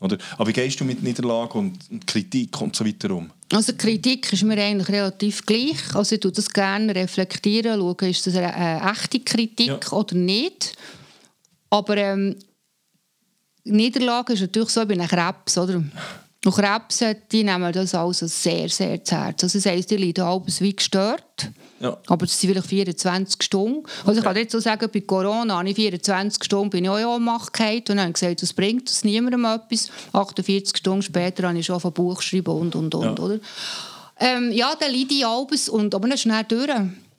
oder? Aber wie gehst du mit Niederlagen und Kritik und so weiter um? Also Kritik ist mir eigentlich relativ gleich. Also ich tue das gerne reflektieren, schauen, ist das eine, eine echte Kritik ja. oder nicht. Aber ähm, Niederlage ist natürlich so, ich bin ein Krebs, oder? Und Krebs, die nehmen das also sehr, sehr zu Herzen. Also das heisst, die leiden halbes wie gestört. Ja. Aber es sind vielleicht 24 Stunden. Also okay. ich kann jetzt so sagen, bei Corona habe ich 24 Stunden bin ich auch in Ohnmacht und dann habe gesagt, das bringt das niemandem etwas. 48 Stunden später habe ich schon von Buch geschrieben und, und, und. Ja, oder? Ähm, ja dann leide ich halbes, und, aber dann ist schnell durch.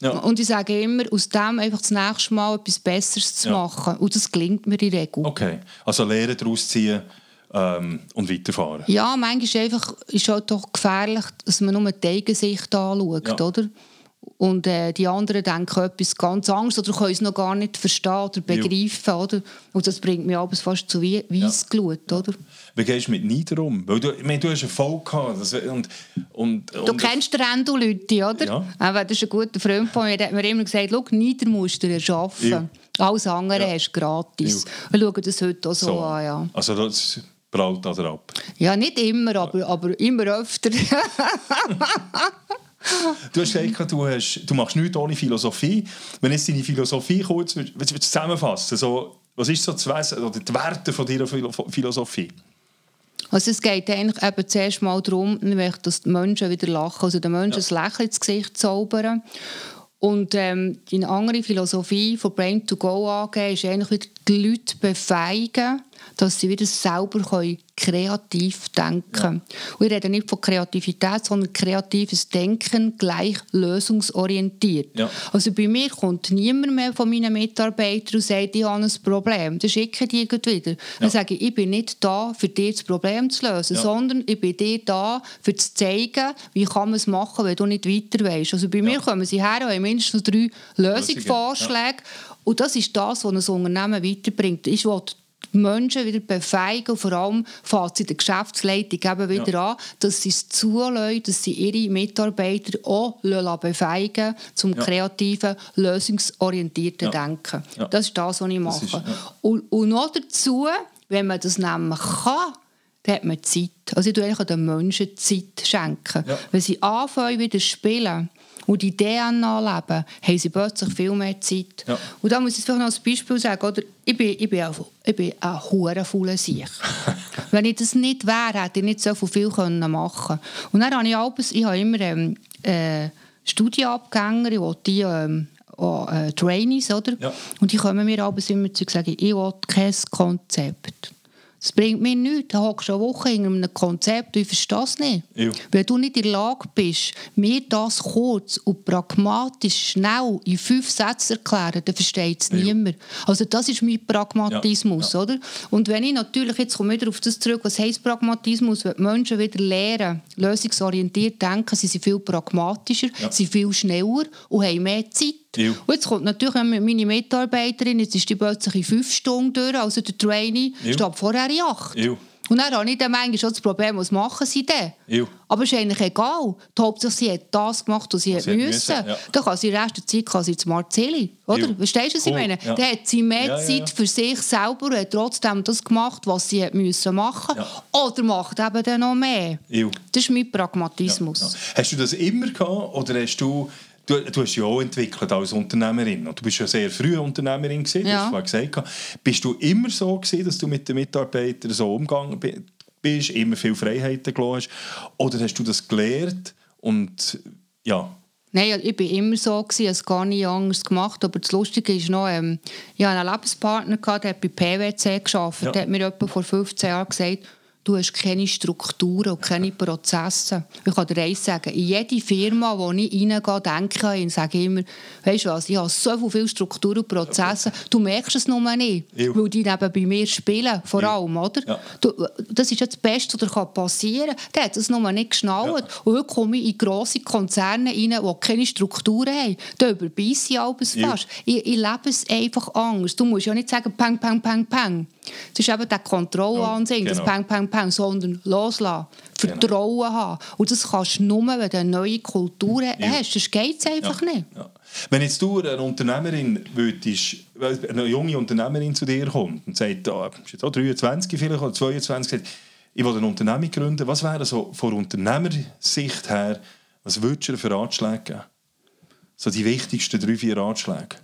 Ja. Und ich sage immer, aus dem einfach das nächste Mal etwas Besseres zu ja. machen. Und das gelingt mir in der Regel. Okay, also Lehren daraus ziehen ähm, und weiterfahren. Ja, manchmal ist es einfach, ist halt doch gefährlich, dass man nur die Eigensicht anschaut, ja. oder? Und äh, die anderen denken etwas ganz anderes oder können es noch gar nicht verstehen oder begreifen. Oder? Und das bringt mich abends fast zu Weissglut. Ja. Oder? Wie gehst du mit Nieder um? Weil du, ich meine, du hast Erfolg gehabt. Das, und, und, du kennst den Rendo Leute, oder? Ja. Aber das ist ein guter Freund von mir. Der hat mir immer gesagt, Nieder musst du erschaffen. Ja. Alles andere ja. hast du gratis. Ja. Wir schauen das heute auch so, so. an. Ja. Also das prallt oder ab? Ja, nicht immer, aber, aber immer öfter. Du hast gesagt, du, hast, du machst nichts ohne Philosophie. Wenn jetzt deine Philosophie kurz willst, willst zusammenfassen, so, was ist so das oder die Werte von deiner Philosophie? Also es geht eigentlich eben zuerst mal darum, dass die Menschen wieder lachen, also den Menschen ja. ein Lächeln ins Gesicht zaubern. Und ähm, die andere Philosophie von Brain to Go angeben, ist eigentlich wieder die Leute befähigen, dass sie wieder selber können kreativ denken können. Ja. Und ich rede nicht von Kreativität, sondern kreatives Denken gleich lösungsorientiert. Ja. Also bei mir kommt niemand mehr von meinen Mitarbeitern und sagt, ich habe ein Problem. Dann schicken die wieder. Ja. Dann sage ich, ich bin nicht da, für dir das Problem zu lösen, ja. sondern ich bin dir da, für zu zeigen, wie kann man es machen, wenn du nicht weiter weißt. Also bei mir kommen sie her und haben mindestens drei Lösungsvorschläge. Und das ist das, was ein Unternehmen weiterbringt. Ich will die Menschen wieder befähigen und vor allem fängt sie der Geschäftsleitung eben wieder ja. an, dass sie es zulassen, dass sie ihre Mitarbeiter auch befähigen zum ja. kreativen, lösungsorientierten ja. Denken. Das ist das, was ich mache. Ist, und, und noch dazu, wenn man das nämlich kann, dann hat man Zeit. Also ich schenke eigentlich den Menschen Zeit. Schenken. Wenn sie anfangen, wieder zu spielen, und die DNA leben, haben sie plötzlich viel mehr Zeit. Ja. Und da muss ich vielleicht noch ein Beispiel sagen. Oder? Ich bin, ich bin, ein, ich bin ein hurenfauler Sieg. Wenn ich das nicht wäre, hätte ich nicht so viel machen können. Und dann habe ich, alles, ich habe immer ähm, äh, Studienabgänger, die ähm, auch, äh, Trainees, oder? Ja. Und die kommen mir abends immer zu sagen, ich will kein Konzept. Das bringt mir nichts. Da hockst du eine Woche in einem Konzept ich verstehe es nicht. Ja. Wenn du nicht in der Lage bist, mir das kurz und pragmatisch schnell in fünf Sätzen zu erklären, dann versteht es ja. niemand. Also das ist mein Pragmatismus. Ja. Oder? Und wenn ich natürlich, jetzt komme wieder auf das zurück, was heisst Pragmatismus? Wenn die Menschen wieder lernen, lösungsorientiert denken, sie sind viel pragmatischer, ja. sind viel schneller und haben mehr Zeit. Ja. Und jetzt kommt natürlich meine Mitarbeiterin, jetzt ist die plötzlich in fünf Stunden durch, also der Trainee ja. steht vorher in acht. Ja. Und dann habe ich dann manchmal schon das Problem, was machen sie denn? Ja. Aber es ist eigentlich egal. Die Hauptsache, sie hat das gemacht, was sie, was sie müssen. müssen ja. Dann kann sie der Rest der Zeit kann sie zum Marzeli. Oder? Ja. Verstehst du, was cool. ich meine? Ja. Dann hat sie mehr ja, Zeit für sich selber und hat trotzdem das gemacht, was sie müssen machen Oder macht eben dann noch mehr. Das ist mein Pragmatismus. Hast du das immer gehabt oder hast du Du, du hast ja auch entwickelt als Unternehmerin. Und du bist ja sehr früh Unternehmerin gewesen, ja. du hast gesagt. Bist du immer so gewesen, dass du mit den Mitarbeitern so umgegangen bist, immer viel Freiheiten gelassen hast? Oder hast du das gelernt und ja, Nein, ich war immer so, ich habe es gar nicht anders gemacht. Aber das Lustige ist noch, ähm, ich hatte einen Lebenspartner, der hat bei PwC gearbeitet. Ja. Der hat mir etwa vor 15 Jahren gesagt, du hast keine Strukturen und keine Prozesse. Ich kann dir eins sagen, in jede Firma, wo ich reingehe, denke ich, sage ich immer, weißt du was, ich habe so viele Strukturen und Prozesse, du merkst es nur nicht, ja. weil die neben bei mir spielen, vor allem, oder? Ja. Du, das ist ja das Beste, was passieren kann. Der hat das nur nicht geschnallt. Ja. Und heute komme ich in grosse Konzerne rein, die keine Strukturen haben. Da überbeisse ich alles fast. Ich, ich lebe es einfach anders. Du musst ja nicht sagen, peng, peng, peng, peng. Es ist eben der Kontrollansinn, genau. das Peng, Peng, Peng, sondern loslassen, genau. Vertrauen genau. haben. Und das kannst du nur, wenn du eine neue Kultur ja. hast. Das geht es einfach ja. nicht. Ja. Wenn jetzt du eine Unternehmerin würdest, eine junge Unternehmerin zu dir kommt und sagt, da bist jetzt auch 23 vielleicht oder 22, sagt, ich will eine Unternehmung gründen, was wäre so von Unternehmersicht her, was würdest du für Ratschläge geben? So die wichtigsten drei, vier Ratschläge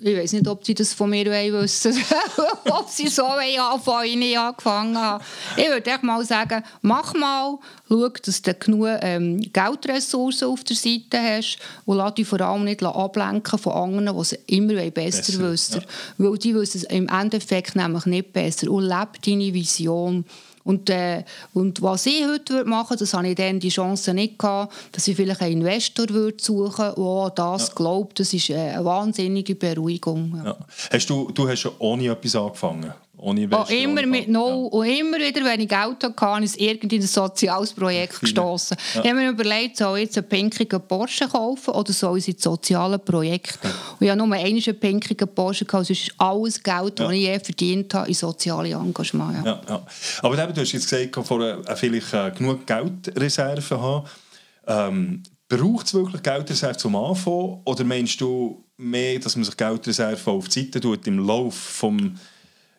ich weiß nicht, ob sie das von mir wissen ob sie so anfangen, ich angefangen habe. Ich würde echt mal sagen, mach mal, schau, dass du genug ähm, Geldressourcen auf der Seite hast und lass dich vor allem nicht ablenken von anderen, die es immer besser, besser wissen. Ja. Weil die wissen es im Endeffekt nämlich nicht besser. Und lebe deine Vision. Und, äh, und was ich heute machen würde, das habe ich dann die Chance nicht gehabt, dass ich vielleicht einen Investor würde suchen würde, der das ja. glaubt. Das ist eine wahnsinnige Beruhigung. Ja. Ja. Hast du, du hast schon ohne etwas angefangen? Ohne oh, immer mit No. Ja. Und immer wieder, wenn ich Geld hatte, ist irgendwie ein soziales Projekt gestoßen. Ja. Ich habe mir überlegt, soll ich jetzt einen pinkigen Porsche kaufen oder soll ich in soziale Projekt? Ja. Und ich habe nur einen pinkigen Porsche gekauft, sonst ist alles Geld, das ich je verdient habe, in soziale Engagement. Ja. Ja, Aber eben, du hast jetzt gesagt, äh, vielleicht äh, genug Geldreserven haben. Ähm, Braucht es wirklich Geldreserven zum Anfang? Oder meinst du mehr, dass man sich Geldreserven auf die Seite tut im Laufe des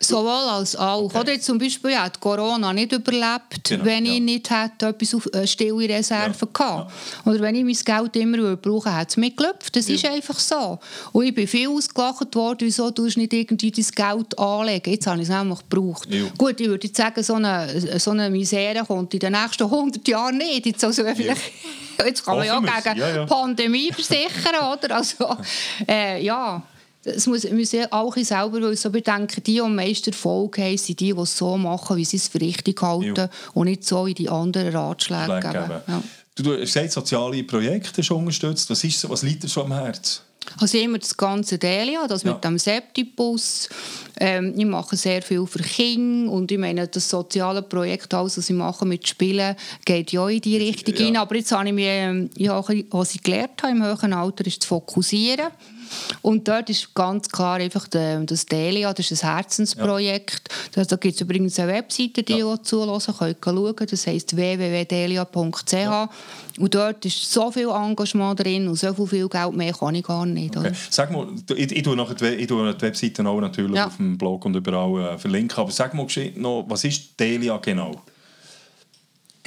Sowohl als auch. Okay. Oder zum Beispiel ja, die Corona nicht überlebt, genau, wenn ja. ich nicht hätte etwas auf äh, stille Reserve ja, gehabt. Ja. Oder wenn ich mein Geld immer brauchen hätte es mir gelöpft. Das ja. ist einfach so. Und ich bin viel ausgelacht worden, wieso du nicht irgendwie dein Geld anlegen. Jetzt habe ich es nämlich gebraucht. Gut, ich würde jetzt sagen, so eine, so eine Misere kommt in den nächsten 100 Jahren nicht. Jetzt, also vielleicht, jetzt kann man ja gegen Pandemie versichern, oder? Also, äh, ja es muss, müssen auch ich selber aber ich denke, die, die am meisten Erfolg haben, sind die, die es so machen, wie sie es für richtig halten jo. und nicht so in die anderen Ratschläge geben. Ja. Du, du hast gesagt, soziale Projekte schon unterstützt. Was, ist, was liegt dir schon am Herzen? Also immer das ganze Delia, das ja. mit dem Septibus. Ähm, ich mache sehr viel für Kinder und ich meine, das soziale Projekt, alles, was ich mache mit Spielen, geht ja in die Richtung ja. Aber jetzt habe ich mich, ähm, ja, was ich gelernt habe im höheren Alter, ist zu fokussieren. Und dort ist ganz klar einfach das Delia, das ist ein Herzensprojekt. Ja. Da gibt es übrigens eine Webseite, die ja. ihr zulassen könnt schauen. Das heisst www.delia.ch. Ja. Und dort ist so viel Engagement drin und so viel Geld mehr kann ich gar nicht. Okay. Sag mal, ich, ich, tue noch die, ich tue die Webseite auch natürlich ja. auf dem Blog und überall äh, verlinken, aber sag mal noch, was ist Delia genau?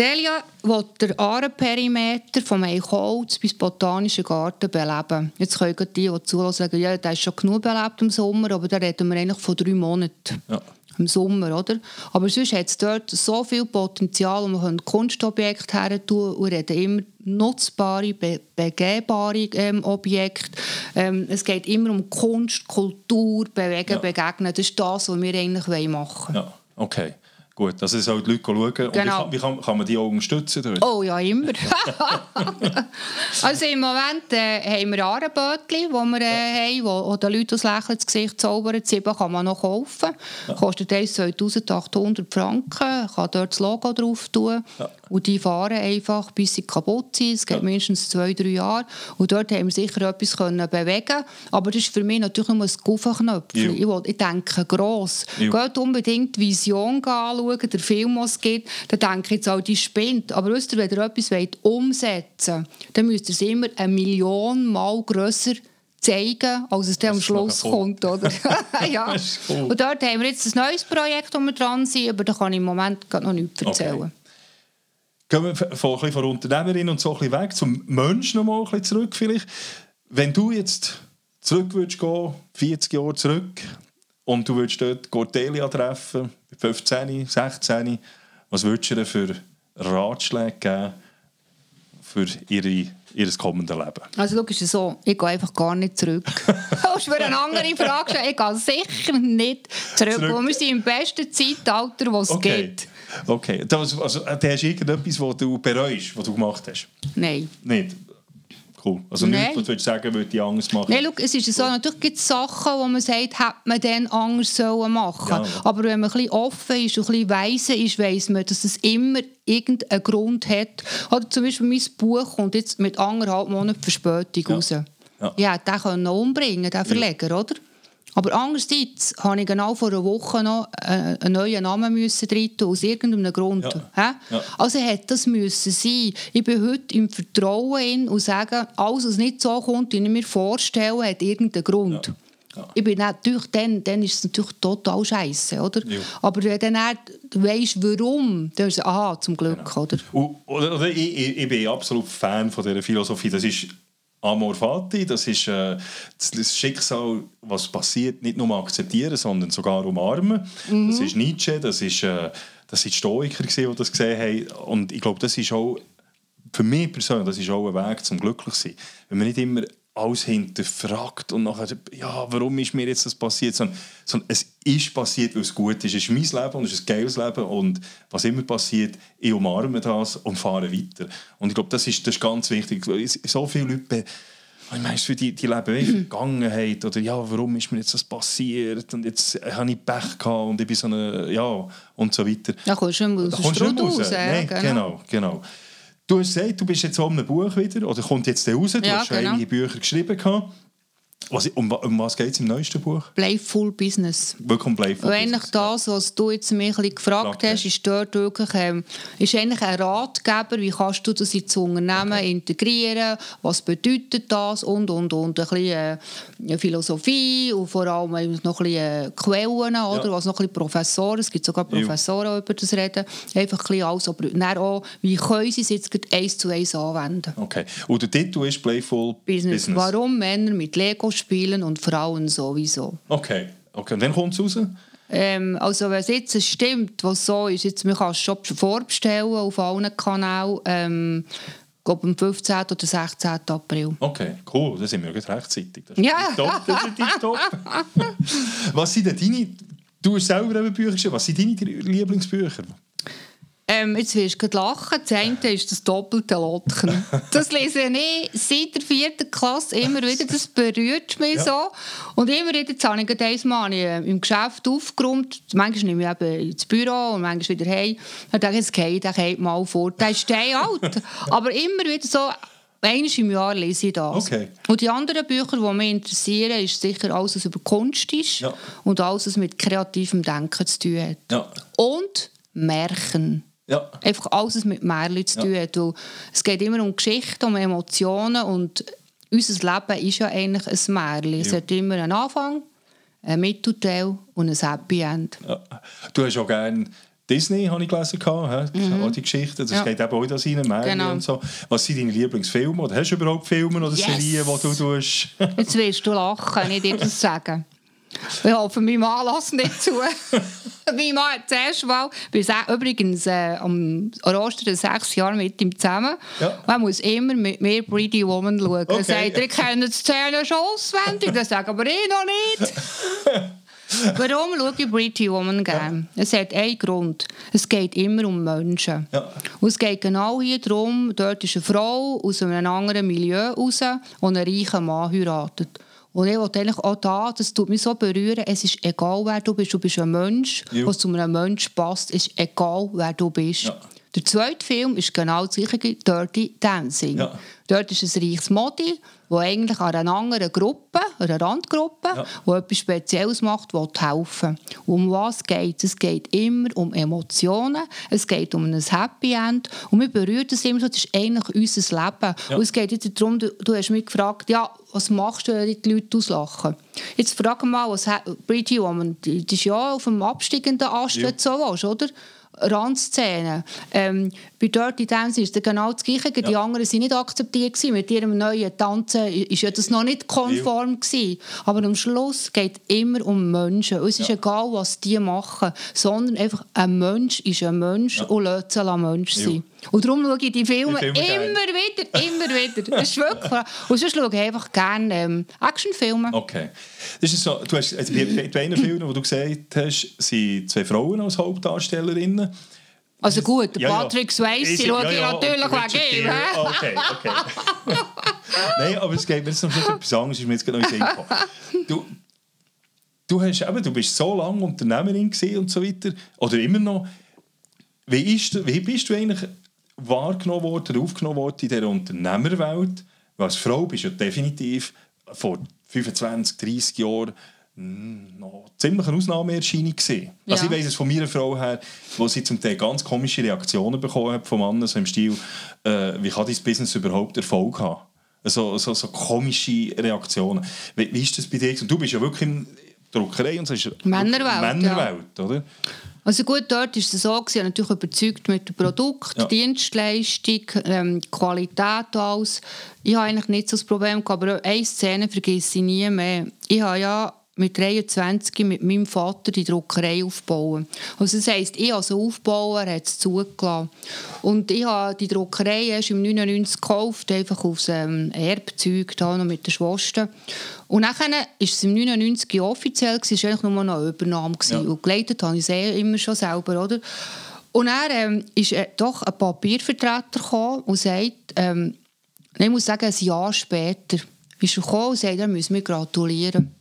Delia will den Ahrenperimeter vom Eichholz bis Botanischen Garten beleben. Jetzt können die, die zuhören, sagen, ja, der ist schon genug belebt im Sommer, aber da reden wir eigentlich von drei Monaten. Ja. Im Sommer, oder? Aber sonst hat es dort so viel Potenzial und wir können Kunstobjekte her tun und reden immer nutzbare, be begehbare ähm, Objekte. Ähm, es geht immer um Kunst, Kultur, Bewegen, ja. Begegnen. Das ist das, was wir eigentlich machen wollen. Ja, okay. Gut, also es soll die Leute schauen. Genau. Und wie, kann, wie kann, man die auch unterstützen? Dort? Oh ja, immer. also im Moment äh, haben wir Ahrenbötchen, die wir äh, ja. haben, wo, den Leuten das Lächeln ins Gesicht zaubern. Sieben kann man noch kaufen. Ja. Kostet 2800 Franken. kann dort das Logo drauf tun. Ja. Und die fahren einfach, bis sie kaputt sind. Es geht ja. mindestens zwei, drei Jahre. Und dort haben wir sicher etwas können bewegen Aber das ist für mich natürlich nur ein Guffenknöpfchen. Ich, ich denke gross. Geht unbedingt die Vision anschauen, den Film, den es gibt. Dann denke ich jetzt auch, die spinnt. Aber wisst ihr, wenn ihr etwas umsetzen wollt, dann müsst ihr es immer eine Million Mal grösser zeigen, als es dann am Schluss kommt. Oder? ja. Cool. Und dort haben wir jetzt ein neues Projekt, wo wir dran sind, aber da kann ich im Moment noch nichts erzählen. Okay. Gehen wir von, von, von Unternehmerin und so ein bisschen weg, zum Menschen noch mal ein bisschen zurück vielleicht. Wenn du jetzt zurück würdest gehen, 40 Jahre zurück, und du würdest dort Cordelia treffen, 15, 16, was würdest du dir für Ratschläge geben für ihre, ihr kommendes Leben? Also schau, ist es so, ich gehe einfach gar nicht zurück. Du hast mir eine andere Frage stellen. Ich gehe sicher nicht zurück. Zurück. Wir sind im besten Zeitalter, was es Okay. gibt. Okay. Also, äh, du hast irgendetwas, was du bereust, was du gemacht hast? Nein. Nicht? Cool. Also Nein. nichts, was du sagen, würde ich Angst machen? Nein, schau, es ist so, natürlich gibt es Sachen, wo man sagt, hätte man dann anders sollen machen Ja. Aber wenn man ein bisschen offen ist und ein bisschen weise ist, weiss man, dass es immer irgendeinen Grund hat. Oder zum Beispiel mein Buch kommt jetzt mit anderthalb Monaten Verspätung Ja. raus. Ja. Ja, den können umbringen, den Verleger, oder? Aber andererseits habe ich genau vor einer Woche noch äh, einen neuen Namen müssen rein tun, aus irgendeinem Grund. Ja. Ja. Also hätte das müssen sein. Ich bin heute im Vertrauen in und sage, alles, was nicht so kommt, wie ich mir vorstelle, hat irgendeinen Grund. Ja. Ja. Ich bin natürlich, dann, dann ist es natürlich total scheiße, oder? Ja. Aber wenn du dann weißt, warum, dann ist es, aha, zum Glück, Genau. oder? Und, oder, oder, ich, ich, ich bin absolut Fan von dieser Philosophie. Das ist Amor Fati, das ist äh, das, Schicksal, was passiert, nicht nur akzeptieren, sondern sogar umarmen. Das ist Nietzsche, das ist, äh, das sind Stoiker, die das gesehen haben. Und ich glaube, das ist auch, für mich persönlich, das ist auch ein Weg zum Glücklichsein. Wenn man nicht immer alles hinterfragt und nachher, ja, warum ist mir jetzt das passiert, sondern, sondern es ist passiert, weil es gut ist. Es ist mein Leben und es ist ein geiles Leben und was immer passiert, ich umarme das und fahre weiter. Und ich glaube, das ist, das ist ganz wichtig. So viele Leute, ich meine, für die, die leben in Vergangenheit oder ja, warum ist mir jetzt das passiert und jetzt habe ich Pech gehabt und ich bin so eine, ja, und so weiter. Da kommst du nicht mehr aus Da kommst du nicht raus. raus. ja, Nein, genau, genau. Du hast gesagt, du bist jetzt an einem Buch wieder, oder kommt jetzt der raus, du Ja, hast schon genau. einige Bücher geschrieben. Gehabt. Was, um, um was geht es im neuesten Buch? Playful Business. Willkommen Playful Und eigentlich Business. das, was du jetzt mich ein gefragt hast, ist dort wirklich ähm, ist eigentlich ein Ratgeber, wie kannst du das ins Unternehmen integrieren, was bedeutet das und, und, und. Ein bisschen äh, Philosophie und vor allem noch ein bisschen äh, Quellen, oder? was noch ein bisschen Professoren, es gibt sogar Ja. Professoren, die über das reden, einfach ein bisschen alles, aber dann auch, wie können sie es jetzt eins zu eins anwenden. Okay. Und der Titel ist Playful Business. Business. Warum Männer mit Lego spielen und Frauen sowieso. Okay. okay. Und dann kommt es raus? Ähm, also wenn es jetzt stimmt, was so ist, jetzt, man kann es schon vorbestellen auf allen Kanälen, ähm, ich glaube am 15. oder 16. April. Okay, cool. Das sind wir gerade rechtzeitig. Das ist Ja. tipptopp, Das ist tipptopp. was sind denn deine... Du hast selber eben Bücher geschrieben. Was sind deine Lieblingsbücher? Ähm, jetzt wirst du lachen. Das eine ist das doppelte Lotchen. Das lese ich seit der vierten Klasse immer wieder. Das berührt mich Ja. so. Und immer wieder, jetzt habe ich gerade habe ich, äh, im Geschäft aufgeräumt. Manchmal nehme ich eben ins Büro und manchmal wieder heim. Dann denke ich, jetzt gehe ich den mal fort. Der ist alt. Aber immer wieder so... Einmal im Jahr lese ich das. Okay. Und die anderen Bücher, die mich interessieren, ist sicher alles, was über Kunst ist Ja. und alles, was mit kreativem Denken zu tun hat. Ja. Und Märchen. Ja. Einfach alles, was mit Märchen zu tun hat. Weil es geht immer um Geschichten, um Emotionen und unser Leben ist ja eigentlich ein Märchen. Es Ja. hat immer einen Anfang, einen Mittelteil und ein Happy End. Ja. Du hast auch gerne Disney, habe ich gelesen, gehabt, hä? auch die Geschichten. Das Mhm. Ja. geht eben auch das rein, Märchen Genau. und so. Was sind deine Lieblingsfilme? Oder hast du überhaupt Filme oder Yes! Serien, die du tust? Jetzt wirst du lachen, wenn ich dir das sagen. Ich hoffe, mein Mann lässt nicht zu. mein Mann hat zuerst mal, wir sind übrigens äh, am Ostern sechs Jahre mit ihm zusammen. Ja. Er muss immer mit mir Pretty Woman schauen. Okay. Er sagt, ich kenne die Szene schon auswendig. Das sage aber ich noch nicht. Warum schaue ich Pretty Woman gerne? Es hat einen Grund. Es geht immer um Menschen. Ja. Und es geht genau hier darum, dort ist eine Frau aus einem anderen Milieu raus, die einen reichen Mann heiratet. Und ich wollte eigentlich auch da, das tut mich so berühren, es ist egal, wer du bist, du bist ein Mensch, Ja. was zu einem Menschen passt, ist egal, wer du bist. Ja. Der zweite Film ist genau das gleiche, Dirty Dancing. Ja. Dort ist ein reiches Modi, das eigentlich an einer anderen Gruppe, einer Randgruppe, Ja. die etwas Spezielles macht, will helfen. Um was geht es? Es geht immer um Emotionen, es geht um ein Happy End und wir berühren das immer so, das ist eigentlich unser Leben. Ja. Und es geht jetzt darum, du, du hast mich gefragt, ja, was machst du, wenn die Leute auslachen? Jetzt frag mal, was Pretty Woman, die, die ist ja auf dem absteigenden Ast, Ja. wenn du so willst, oder? Randszene. Ähm, bei Dirty Dancing ist es genau das Gleiche. Die anderen waren nicht akzeptiert. Gewesen. Mit ihrem neuen Tanzen ist ja das noch nicht konform. Gewesen. Aber am Schluss geht es immer um Menschen. Es ist egal, was die machen, sondern einfach ein Mensch ist ein Mensch und lässt sich ein Mensch sein. Und darum schaue ich die Filme, Die Filme immer wieder, immer wieder. Das ist wirklich... Und sonst schaue ich einfach gerne ähm, Actionfilme. Okay. Das ist so, du hast, also bei beiden Filmen, die du gesagt hast, sind zwei Frauen als Hauptdarstellerinnen. Also gut, Ja, ja. Patrick Swayze Ist- schaue ja, ich ja, natürlich wegen ihm. Gere. hä? Okay, okay. Nein, aber es geht mir jetzt noch etwas anderes, ist mir jetzt gerade noch in. Du, du, hast, eben, du bist so lange Unternehmerin und so weiter, oder immer noch. Wie, ist, wie bist du eigentlich wahrgenommen worden, aufgenommen worden in dieser Unternehmerwelt? Weil als Frau bist du ja definitiv vor 25, 30 Jahren mm, noch ziemlich eine Ausnahmeerscheinung gewesen. Also Ja. ich weiss es von meiner Frau her, wo sie zum Teil ganz komische Reaktionen bekommen hat von Männern, so im Stil, äh, wie kann dein Business überhaupt Erfolg haben? So, so, so komische Reaktionen. Wie, wie ist das bei dir? Und du bist ja wirklich in der Druckerei und so ist Männerwelt, Männerwelt, oder? Also gut, dort ist es so, ich war natürlich überzeugt mit dem Produkt, Ja. Dienstleistung, ähm, Qualität alles. Ich habe eigentlich nicht so das Problem gehabt, aber eine Szene vergesse ich nie mehr. Ich habe ja mit 23 mit meinem Vater die Druckerei aufbauen. Also das heisst, ich als Aufbauer hat es zugelassen. Und ich habe die Druckerei erst im 99 gekauft, einfach aus ähm, Erbzeug, da noch mit der Schwester. Und dann war es im 99 ja offiziell, es war eigentlich nur noch eine Übernahme. Ja. Und geleitet habe ich es eh immer schon selber, oder? Und dann ähm, ist äh, doch ein Papiervertreter gekommen und sagt, ähm, ich muss sagen, ein Jahr später ist er gekommen und sagt, er müsse mir gratulieren.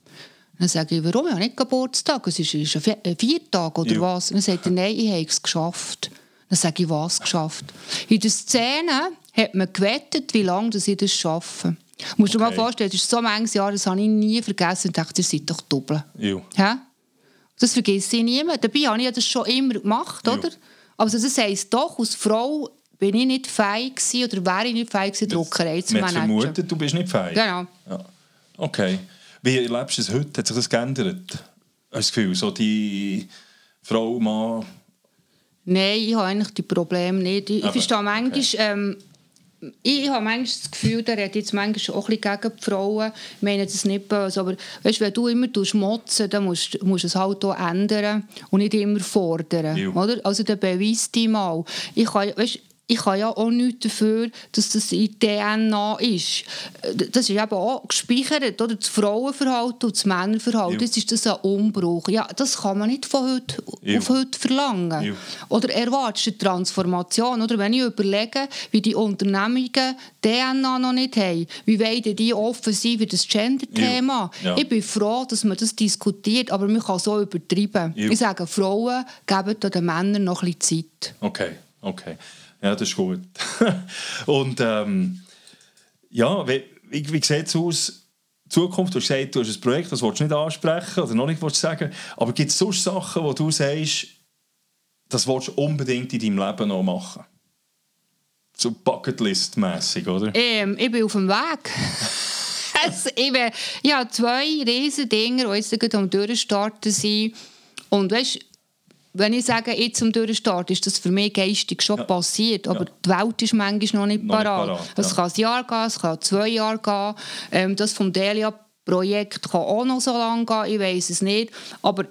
Dann sage ich, warum? Ich habe nicht Geburtstag. Es ist, ist ein Vi- ein Viertag oder Ja. was? Dann sagt er, nein, ich habe es geschafft. Dann sage ich, was geschafft? In der Szene hat man gewettet, wie lange ich das schaffe. Du musst dir mal Okay. vorstellen, das ist so manches Jahr, das habe ich nie vergessen und dachte, ihr seid doch doppelt. Ja. Hä? Das vergisst ich niemand. Dabei habe ich ja das schon immer gemacht, Ja. oder? Also das heisst doch, als Frau bin ich nicht fähig gewesen, oder wäre ich nicht fähig gewesen, Druckerei zu managen. vermutet, du bist nicht fähig. Genau. Ja. Okay. Wie erlebst du es heute? Hat sich das geändert? Hast Gefühl, so die Frau, Mann... Nein, ich habe eigentlich die Probleme nicht. Ich, Aber, verstehe manchmal, ähm, ich habe manchmal das Gefühl, der redet jetzt manchmal auch ein bisschen gegen die Frauen. Ich meine das nicht böse, aber weißt, wenn du immer motzen dann musst, musst du es halt auch ändern und nicht immer fordern. Ja. Oder? Also dann beweis dich mal. Ich kann, weißt, ich kann ja auch nichts dafür, dass das in DNA ist. Das ist eben auch gespeichert, oder? Das Frauenverhalten und das Männerverhalten. Ja. Das ist das ein Umbruch. Ja, das kann man nicht von heute Ja. auf heute verlangen. Ja. Oder erwartest du eine Transformation? Oder wenn ich überlege, wie die Unternehmungen DNA noch nicht haben, wie wollen die offen sein für das Gender-Thema? Ja. Ich bin froh, dass man das diskutiert, aber man kann so übertreiben. Ich sage, Frauen geben den Männern noch ein bisschen Zeit. Okay, okay. Ja, das ist gut. Und ähm, ja, wie, wie, wie sieht es aus? Zukunft, du hast gesagt, du hast ein Projekt, das willst du nicht ansprechen oder noch nicht sagen. Aber gibt es sonst Sachen, wo du sagst, das willst du unbedingt in deinem Leben noch machen? So Bucketlist-mässig, oder? Ähm, ich bin auf dem Weg. also, ich, bin, habe zwei riesige Dinge, die jetzt gerade am Durchstarten sind. Und weißt, wenn ich sage, jetzt zum Durchstarten, ist das für mich geistig schon Ja. passiert. Aber Ja. die Welt ist manchmal noch nicht Noch nicht parat. Es ja. kann ein Jahr gehen, es kann zwei Jahre gehen. Ähm, das vom Delia-Projekt kann auch noch so lange gehen, ich weiß es nicht. Aber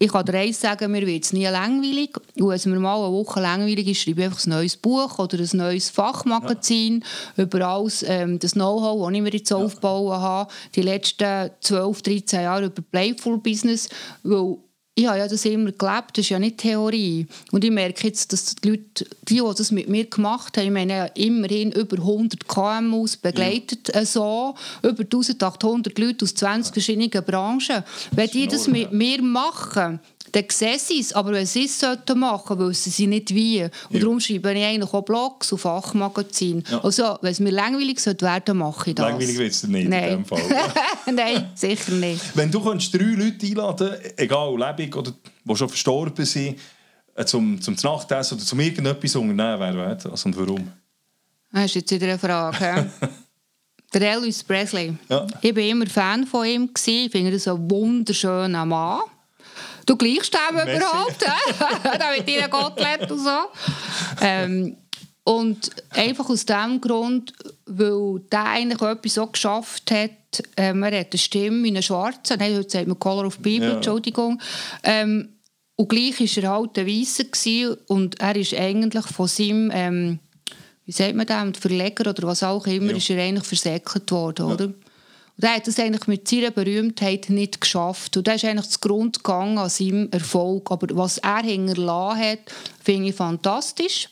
ich kann dir eins sagen, mir wird es nie langweilig. Und wenn es mir mal eine Woche langweilig ist, schreibe ich einfach ein neues Buch oder ein neues Fachmagazin über alles ähm, das Know-how, das ich mir jetzt aufgebaut habe, die letzten 12, 13 Jahre über Playful Business, weil ich habe ja das immer gelebt, das ist ja nicht Theorie. Und ich merke jetzt, dass die Leute, die, die das mit mir gemacht haben, ich meine ja immerhin über 100 KMUs begleitet, äh, so, über 1800 Leute aus 20 verschiedenen Branchen. Wenn die das mit mir machen, dann sehen sie es. Aber wenn sie es sollten machen, wissen sie nicht wie. Und Ja. darum schreibe ich eigentlich auch Blogs und Fachmagazine. Ja. Also, wenn es mir langweilig sollte werden, mache ich das. Langweilig wird es nicht Nein. in dem Fall. Nein, sicher nicht. Wenn du könntest drei Leute einladen egal lebendig oder die schon verstorben sind, äh, zum, zum Nachtessen oder zum irgendetwas unternehmen, wer wäre das und warum? Das ist jetzt wieder eine Frage. Der Elvis Presley. Ja. Ich war immer Fan von ihm. Ich finde das ein wunderschöner Mann. Du gleichst dem überhaupt, da mit deiner Gottlet und so. Ähm, Und einfach aus dem Grund, weil der eigentlich etwas so geschafft hat, ähm, er hat eine Stimme wie eine Schwarze, nein, heute sagt man Color of People, Ja. Entschuldigung, ähm, und gleich war er halt ein Weisser und er ist eigentlich von seinem, ähm, wie sagt man dem, Verleger oder was auch immer, Ja. ist er eigentlich versäckelt worden, oder? Und er hat das eigentlich mit seiner Berühmtheit nicht geschafft. Und das ist eigentlich das Grundgang an seinem Erfolg. Aber was er hinterlassen hat, finde ich fantastisch.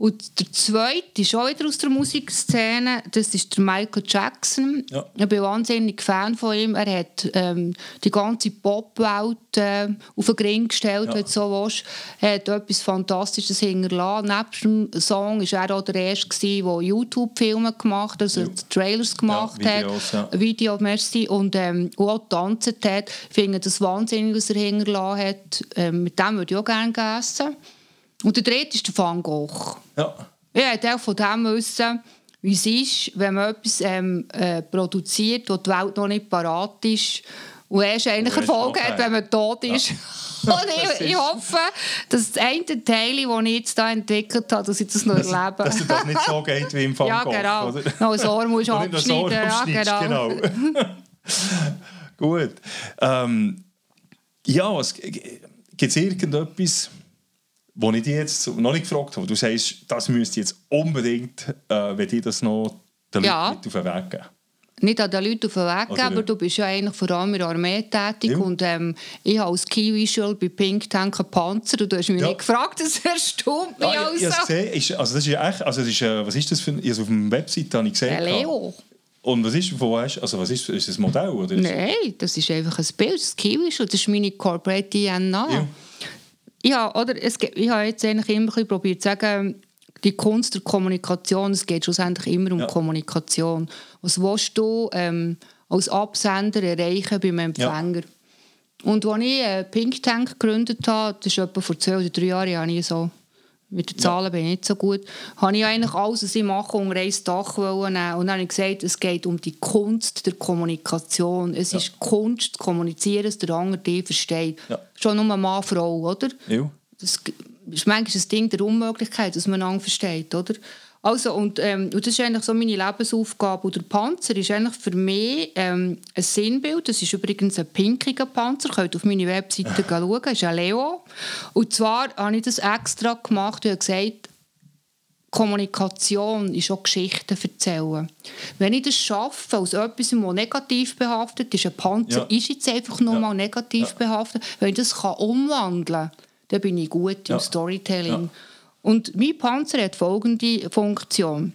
Und der zweite ist auch wieder aus der Musikszene, das ist der Michael Jackson. Ja. Ich bin wahnsinnig Fan von ihm. Er hat ähm, die ganze Popwelt äh, auf den Ring gestellt, Ja. wenn du so willst. Er hat etwas Fantastisches hinterlassen. Neben dem Song war er auch der Erste, der YouTube-Filme gemacht hat, also Ja. Trailers gemacht Videos, ja. hat. Video, merci. Und ähm, und auch getanzt hat. Ich finde das wahnsinnig, was er hinterlassen hat. Ähm, mit dem würde ich auch gerne essen. Und der dritte ist der Van Gogh. Ja. Ich wollte auch von dem wissen, wie es ist, wenn man etwas ähm, äh, produziert, wo die Welt noch nicht parat ist und erst eigentlich Und erst Erfolg hat, nachher. wenn man tot ist. Das ich, ich ist- hoffe, dass das eine Teil, das ich jetzt hier entwickelt habe, dass ich das noch erlebe. Dass dir das nicht so geht wie im Van Ja, Gogh, genau. oder? Noch ein Ohr musst du abschneiden. Ja, genau. genau. Gut. Ähm, ja, gibt es irgendetwas, wo ich dich jetzt noch nicht gefragt habe, du sagst, das müsste jetzt unbedingt, äh, wenn ich das noch den Ja. Leuten auf den Weg geben. nicht an den Leuten auf den Weg geben, aber du bist ja eigentlich vor allem in der Armee tätig Ja. und ähm, ich habe als Key Visual bei Pink Tank einen Panzer und du hast mich Ja. nicht gefragt, das erstaunt mich Ah, ich, ich also. habe gesehen, ist, also das ist ja echt, also das ist, äh, was ist das für ein, also auf dem Website habe ich gesehen. Der Leo. Und was ist, wo hast, also was ist, ist das Modell oder? Nein, das ist einfach ein Bild, das Visual, das ist meine Corporate DNA. Ja. Ja, oder es, ich habe jetzt eigentlich immer probiert zu sagen, die Kunst der Kommunikation, es geht schlussendlich immer um Ja. Kommunikation. Was willst du ähm, als Absender erreichen beim Empfänger? Und als ich äh, Pink Tank gegründet habe, das ist etwa vor zwei oder drei Jahren, habe ich so, mit den Zahlen bin ich nicht so gut, habe ich eigentlich alles, was ich mache, unter ein Dach nehmen. Und dann habe ich gesagt, es geht um die Kunst der Kommunikation. Es ist Kunst zu kommunizieren, dass der andere dich versteht. Ja. Schon nur Mann, Frau, oder? Ja. Das ist manchmal ein Ding der Unmöglichkeit, dass man einander versteht, oder? Also, und, ähm, und das ist eigentlich so meine Lebensaufgabe. Und der Panzer ist eigentlich für mich ähm, ein Sinnbild. Das ist übrigens ein pinkiger Panzer. Ihr könnt auf meine Webseite schauen. Das ist ein Leo. Und zwar habe ich das extra gemacht und habe gesagt, Kommunikation ist auch Geschichten erzählen. Wenn ich das schaffe, aus etwas, das negativ behaftet ist, ein Panzer Ja. ist jetzt einfach nur Ja. mal negativ behaftet, wenn ich das kann umwandeln kann, dann bin ich gut im Ja. Storytelling. Und mein Panzer hat folgende Funktion.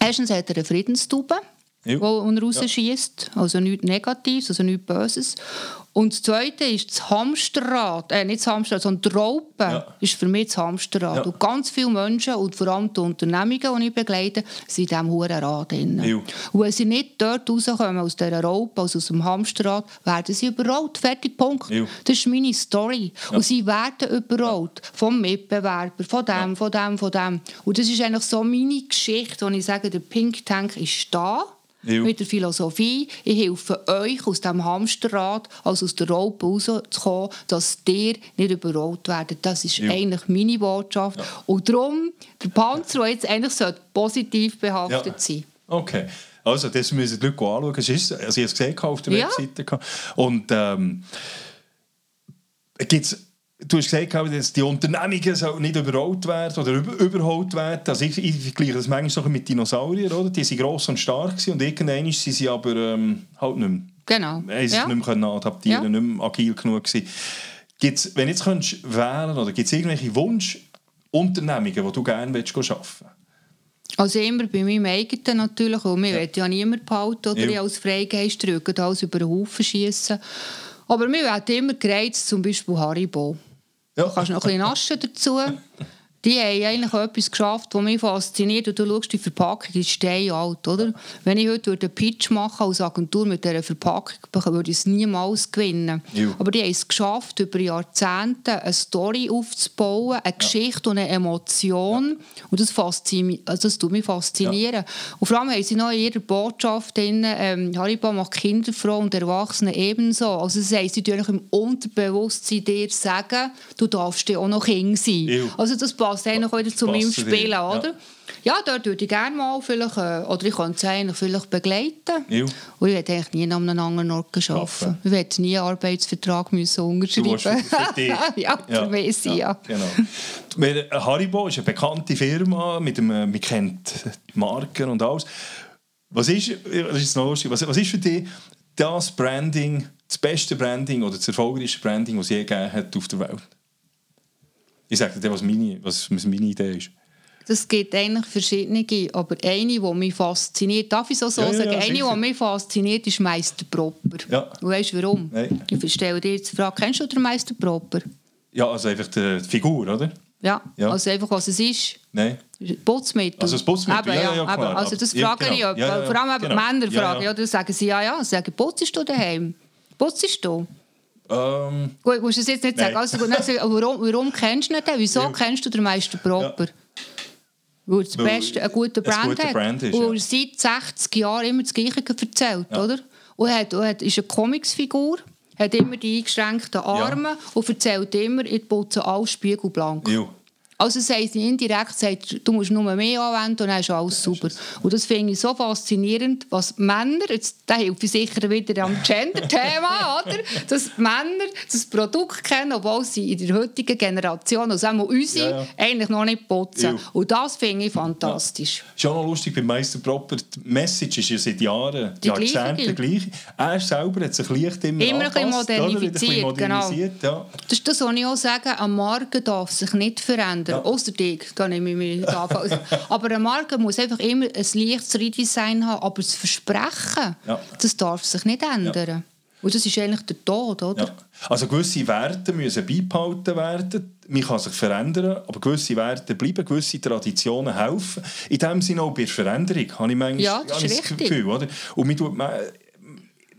Erstens hat er eine Friedenstube, Ja. er rausschießt, also nichts Negatives, also nichts Böses. Und das Zweite ist das Hamsterrad, äh, nicht das Hamsterrad, sondern die Raupe Ja. ist für mich das Hamsterrad. Ja. Und ganz viele Menschen und vor allem die Unternehmungen, die ich begleite, sind in diesem hohen Rad drin. Ja. Und wenn sie nicht dort rauskommen, aus dieser Raupe, also aus dem Hamsterrad, werden sie überrollt. Fertig, Punkt. Ja. Das ist meine Story. Und sie werden überrollt. Vom Mitbewerber, von dem, von dem, von dem. Und das ist eigentlich so meine Geschichte, wo ich sage, der Pink Tank ist da. Ja. Mit der Philosophie, ich helfe euch aus dem Hamsterrad, also aus der Raupe rauszukommen, dass ihr nicht überrollt werdet. Das ist Ja. eigentlich meine Botschaft. Und darum, der Panzer, der jetzt eigentlich sollte positiv behaftet Ja. sein Okay. Also, das müssen die Leute anschauen. Es ist, also ich habe es gesehen auf der Ja. Webseite. Und ähm, gibt's, du hast gesagt, dass die Unternehmungen nicht überholt werden oder über, überholt werden. Also ich, ich vergleiche das manchmal mit Dinosauriern. Oder? Die waren gross und stark und irgendwann sind sie aber ähm, halt nicht mehr. Genau. Ja. nicht mehr adaptieren, Ja. nicht mehr agil genug gewesen. Gibt's, wenn du jetzt könntest wählen oder gibt es irgendwelche Wunschunternehmungen, die du gerne arbeiten willst, Also immer bei meinem eigenen natürlich, weil mir will ja niemand behalten oder Ja. ich als Freigeist drücken, alles über den Haufen schießen. Aber mir wird immer gereizt, zum Beispiel Haribo. Ja. Du kannst noch ein bisschen naschen dazu. Die haben eigentlich etwas geschafft, das mich fasziniert. Und du schaust, die Verpackung ist steinalt, oder? Wenn ich heute einen Pitch machen als Agentur mit dieser Verpackung, würde ich es niemals gewinnen. Ja. Aber die haben es geschafft, über Jahrzehnte eine Story aufzubauen, eine Geschichte und eine Emotion. Und das, faszini also das tut mich faszinieren. Und vor allem haben sie noch in ihrer Botschaft drin, ähm, Haribo macht Kinder froh und Erwachsene ebenso. Also das heisst, sie tun im Unterbewusstsein dir sagen, du darfst dir auch noch Kind sein. Ja. Also das passt passt eigentlich wieder zu meinem Spielen, ja. oder? Ja, dort würde ich gerne mal vielleicht, äh, oder ich könnte es eigentlich vielleicht begleiten. Ja. Und ich werde eigentlich nie an einem anderen Ort arbeiten. Ich werde nie einen Arbeitsvertrag müssen unterschreiben willst für, dich. ja, für mich, ja. ja. Genau. Wir- Haribo ist eine bekannte Firma, mit dem, man kennt die Marken und alles. Was ist, das ist noch lustig, was, was ist für dich das Branding, das beste Branding oder das erfolgreichste Branding, das es je gegeben hat auf der Welt? Ich sage dir, was meine, was meine Idee ist. Das gibt eigentlich verschiedene, aber eine, die mich fasziniert, darf ich so, so Ja, ja, ja, sagen, eine, die mich fasziniert, ist Meister Proper. Ja. Und weißt du warum? Nein. Ich stelle dir jetzt die Frage, kennst du den Meister Proper? Ja, also einfach die, Figur, oder? Ja. Ja. also einfach, was es ist. Nein. Putzmittel. Also das Putzmittel, Eben, ja, ja, ja, eben. Also das Ja, frage genau. ich, vor allem eben Genau. Männer Ja, fragen, ja. ja, dann sagen sie, ja, ja, sagen, putzest du daheim? Putzest du? Ähm, Gut, musst du es jetzt nicht Nein. sagen. Also, gut, ich, warum, warum kennst du ihn denn? Wieso Ja. kennst du den Meister Proper? Weil es beste ein guter Brand guter hat. Brand ist, und ja. seit 60 Jahren immer das Gleiche erzählt, oder? Und er, hat, er hat, ist eine Comicsfigur, hat immer die eingeschränkten Arme und erzählt immer, ich putze alles spiegelblank. ja. Also sagt sie indirekt, sagt, du musst nur mehr anwenden und dann ist alles super. Und das finde ich so faszinierend, was Männer, jetzt, da hilft ich sicher wieder am Gender-Thema, oder? Dass Männer das Produkt kennen, obwohl sie in der heutigen Generation, also auch unsere, Ja, ja. eigentlich noch nicht putzen. Ja. Und das finde ich fantastisch. Ist auch noch lustig, bei Meister Proper, die Message ist ja seit Jahren, Die Jahrzehnten gleich. Er selber hat sich leicht immer Immer ein bisschen angepasst, oder? Wieder ein bisschen genau. modernisiert, ja. Das ist das, was ich auch sage, eine Marke darf sich nicht verändern. Ja. Außer dich, da nehme ich mich nicht an. Aber eine Marke muss einfach immer ein leichtes Redesign haben, aber das Versprechen, Ja. das darf sich nicht ändern. Und das ist eigentlich der Tod, oder? Ja. Also gewisse Werte müssen beibehalten werden. Man kann sich verändern, aber gewisse Werte bleiben, gewisse Traditionen helfen. In dem Sinne auch bei der Veränderung habe ich manchmal Ja, das das. Gefühl. Oder? Und man tut,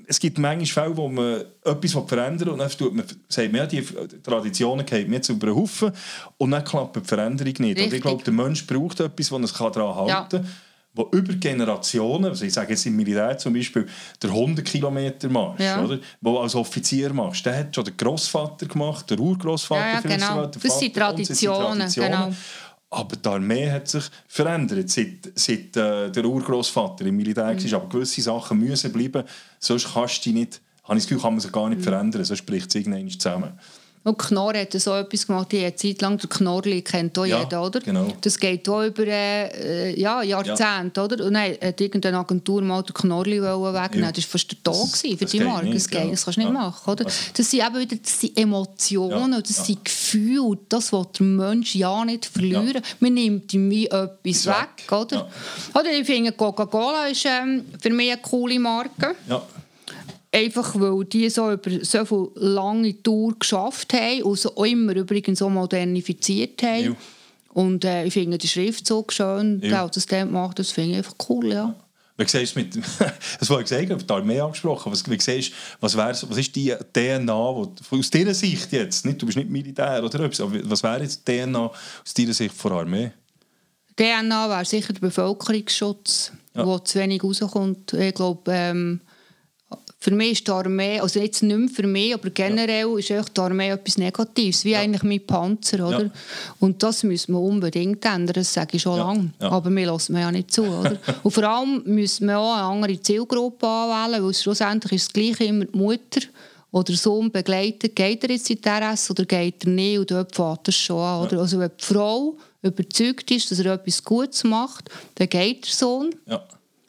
es gibt manchmal Fälle, wo man etwas verändern will und dann tut man, sagt man, ja, die Traditionen gehen mir jetzt über den Haufen und dann klappt die Veränderung nicht. Und ich glaube, der Mensch braucht etwas, das er daran Ja. halten kann. wo über Generationen, also ich sage jetzt im Militär zum Beispiel, der 100 Kilometer Marsch, Ja. oder? Wo als Offizier machst, der hat schon der Großvater gemacht, der Urgroßvater Ja, ja, genau. der Das sind Vater und Traditionen, genau. Aber die Armee hat sich verändert, seit, seit äh, der Urgroßvater im Militär Mhm. war. Aber gewisse Sachen müssen bleiben, sonst kannst du nicht, habe ich das Gefühl, kann man sich gar nicht Mhm. verändern, sonst bricht es irgendwann zusammen. Und Knorr hat so etwas gemacht, die hat Zeit lang der Knorrli kennt auch Ja, jeder, oder? genau. Das geht auch über äh, ja, Jahrzehnte, oder? Und dann hat irgendeine Agentur mal den Knorrli wegnehmen. Ja. Das war fast der gewesen für das die Marke. Das, geht, ja. das kannst du nicht Ja. machen, oder? Also- Das sind eben wieder das sind Emotionen, Ja, das ja. sind Gefühle, das will der Mensch ja nicht verlieren. Man nimmt ihm wie etwas weg, weg, oder? Oder ich finde, Coca-Cola ist ähm, für mich eine coole Marke. Ja. Einfach weil die so über so viel lange Tour geschafft haben und so immer übrigens so modernifiziert haben. Ja. Und äh, ich finde den Schriftzug schön, Ja. ja. das der macht, das finde ich einfach cool, ja. Wie siehst du mit, das wollte ich sagen, ich habe die Armee angesprochen, was, wie siehst, du, was, wär, was ist die DNA, wo, aus deiner Sicht jetzt, nicht, du bist nicht Militär oder etwas, aber was wäre jetzt die DNA aus deiner Sicht von der Armee? DNA wäre sicher der Bevölkerungsschutz, Ja. wo zu wenig rauskommt. Ich glaube, ähm, für mich ist die Armee, also jetzt nicht mehr für mich, aber generell ist echt die Armee etwas Negatives, wie eigentlich mit Panzer, oder? Ja. Und das müssen wir unbedingt ändern, das sage ich schon Ja. lange. Ja. Aber wir lassen mir ja nicht zu, oder? Und vor allem müssen wir auch eine andere Zielgruppe anwählen, weil schlussendlich ist das Gleiche immer die Mutter oder der Sohn begleitet, geht er jetzt in die RS oder geht er nicht und dort fährt es schon an. Oder? Also wenn die Frau überzeugt ist, dass er etwas Gutes macht, dann geht der Sohn. Ja.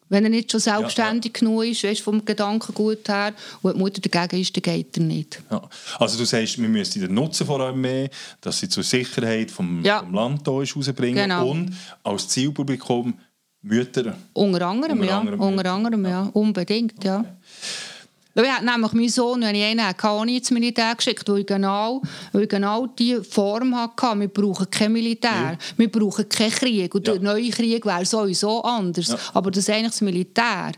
Wenn er nicht schon selbstständig genug ist, weißt, vom Gedankengut her, und die Mutter dagegen ist, dann geht er nicht. Ja. Also du sagst, wir müssen den Nutzen von der Armee, dass sie zur Sicherheit vom, Ja. vom Land da ist, rausbringen Genau. und als Zielpublikum Mütter. Unter anderem, Unter ja. anderem, Unter ja. anderem, ja. Unbedingt, ja. Ich habe nämlich meinen Sohn, wenn ich einen hatte, auch nie ins Militär geschickt, weil ich genau, weil ich genau diese Form hatte. Wir brauchen kein Militär, wir brauchen keinen Krieg. Und Ja. der neue Krieg wäre sowieso anders. Ja. Aber dass eigentlich das Militär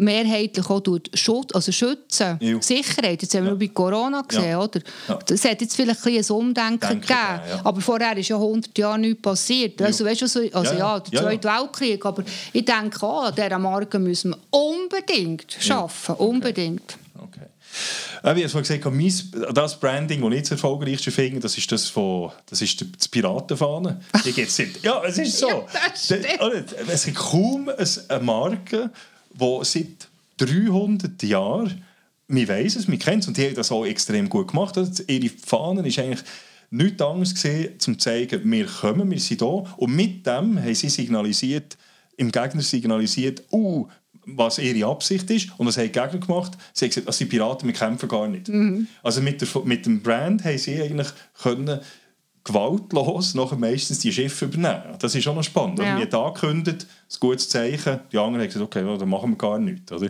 mehrheitlich auch Schutz, also schützen, Ja. Sicherheit, jetzt haben wir Ja. bei Corona gesehen, Ja. oder? Ja. Das hat jetzt vielleicht ein ein Umdenken Denken gegeben, ja. aber vorher ist ja 100 Jahre nichts passiert. Also, weißt du, so, also Ja, ja, ja. der Ja, ja. Zweite Weltkrieg, aber ich denke auch, an dieser Marke müssen wir unbedingt schaffen, unbedingt. Okay. Äh, Wie ich vorhin gesagt habe, mein, das Branding, das ich das erfolgreichste finde, das ist das von das ist das Piratenfahne. Die gibt's seit, ja, es ist so. Ja, das stimmt. Es gibt kaum eine Marke, die seit 300 Jahren, wir weiss es, wir kennen es und die haben das auch extrem gut gemacht. Also ihre Fahne ist eigentlich nichts anderes gesehen, um zu zeigen, wir kommen, wir sind da. Und mit dem haben sie signalisiert, im Gegner signalisiert, uh, was ihre Absicht ist. Und was haben die Gegner gemacht? Sie haben gesagt, das sind Piraten, wir kämpfen gar nicht. Also mit, der, mit dem Brand haben sie eigentlich können gewaltlos nachher meistens die Schiffe übernehmen. Das ist auch noch spannend. Ja. Wir haben angekündigt, ein gutes Zeichen. Die anderen haben gesagt, okay, dann machen wir gar nichts. Oder?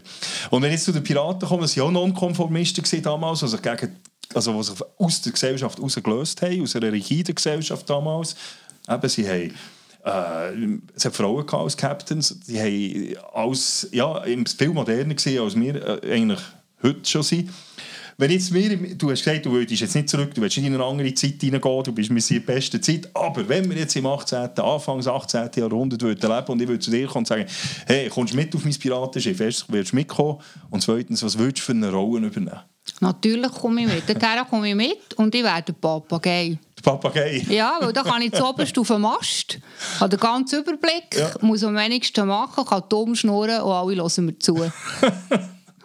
Und wenn jetzt zu den Piraten kommen, das waren ja auch Nonkonformisten gewesen damals, also gegen, also die sich aus der Gesellschaft herausgelöst haben, aus einer rigiden Gesellschaft damals. Eben, sie haben äh, es hat Frauen gehabt als Captains, die haben als, ja, viel moderner gesehen, als wir äh, eigentlich heute schon sind. Wenn jetzt wir, du hast gesagt, du würdest jetzt nicht zurück, du willst nicht in eine andere Zeit hineingehen, du bist in der besten Zeit, aber wenn wir jetzt im 18., Anfangs 18. Jahrhundert würden leben und ich würde zu dir kommen und sagen, hey, kommst du mit auf mein Piratenschiff? Erstens, würdest du mitkommen und zweitens, was würdest du für eine Rolle übernehmen? Natürlich komme ich mit. Dorthin komme ich mit und ich werde Papagei. Der Papagei. Ja, weil da kann ich zuoberst auf dem Mast, habe den ganzen Überblick, Ja. muss am wenigsten machen, kann dumm schnurren und alle hören mir zu.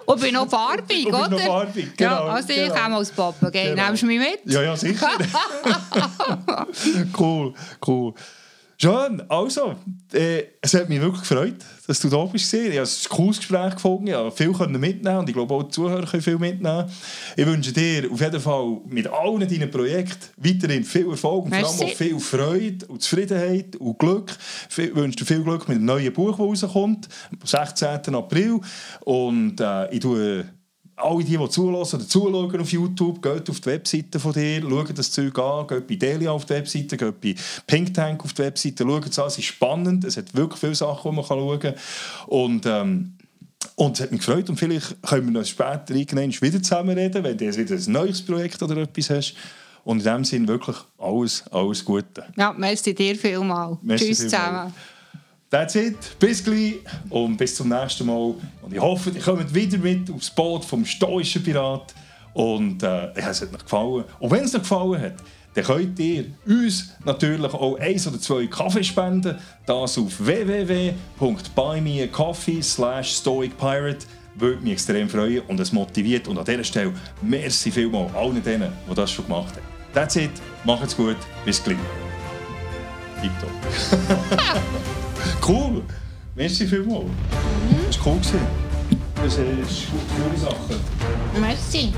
und bin noch farbig, oder? noch farbig, ja, genau, also ich genau. komme als Papagei. Genau. Nimmst du mich mit? Ja, ja, sicher. cool, cool. Schön, also, äh, es hat mich wirklich gefreut, dass du da bist. Ich habe ein cooles Gespräch gefunden, ich konnte viel mitnehmen und ich glaube auch die Zuhörer können viel mitnehmen. Ich wünsche dir auf jeden Fall mit allen deinen Projekten weiterhin viel Erfolg und vor allem Merci. auch viel Freude und Zufriedenheit und Glück. Ich wünsche dir viel Glück mit dem neuen Buch, das rauskommt, am 16. April. Und äh, ich tue alle die, die zulassen oder zuschauen auf YouTube, geht auf die Webseite von dir, schaut das Zeug an, geht bei Delia auf die Webseite, geht bei Pink Tank auf die Webseite, schaut es an, es ist spannend, es hat wirklich viele Sachen, die man kann schauen kann. Und, ähm, und es hat mich gefreut und vielleicht können wir noch später irgendwann wieder zusammenreden, wenn du jetzt wieder ein neues Projekt oder etwas hast. Und in dem Sinne wirklich alles, alles Gute. Ja, merci dir vielmals. Merci Tschüss vielmals. zusammen. That's it. Bis gleich und bis zum nächsten Mal. Und ich hoffe, ihr kommt wieder mit aufs Boot vom stoischen Pirat. Und äh, es hat euch gefallen. Und wenn es euch gefallen hat, dann könnt ihr uns natürlich auch eins oder zwei Kaffee spenden. Das auf www.buymeacoffee slash stoicpirate. Würde mich extrem freuen und es motiviert. Und an dieser Stelle merci vielmals allen denen, die das schon gemacht haben. That's it. Macht's gut. Bis gleich. Tipptopp. Cool. Merci vielmals. Das war cool. Das ist coole Sache. Merci.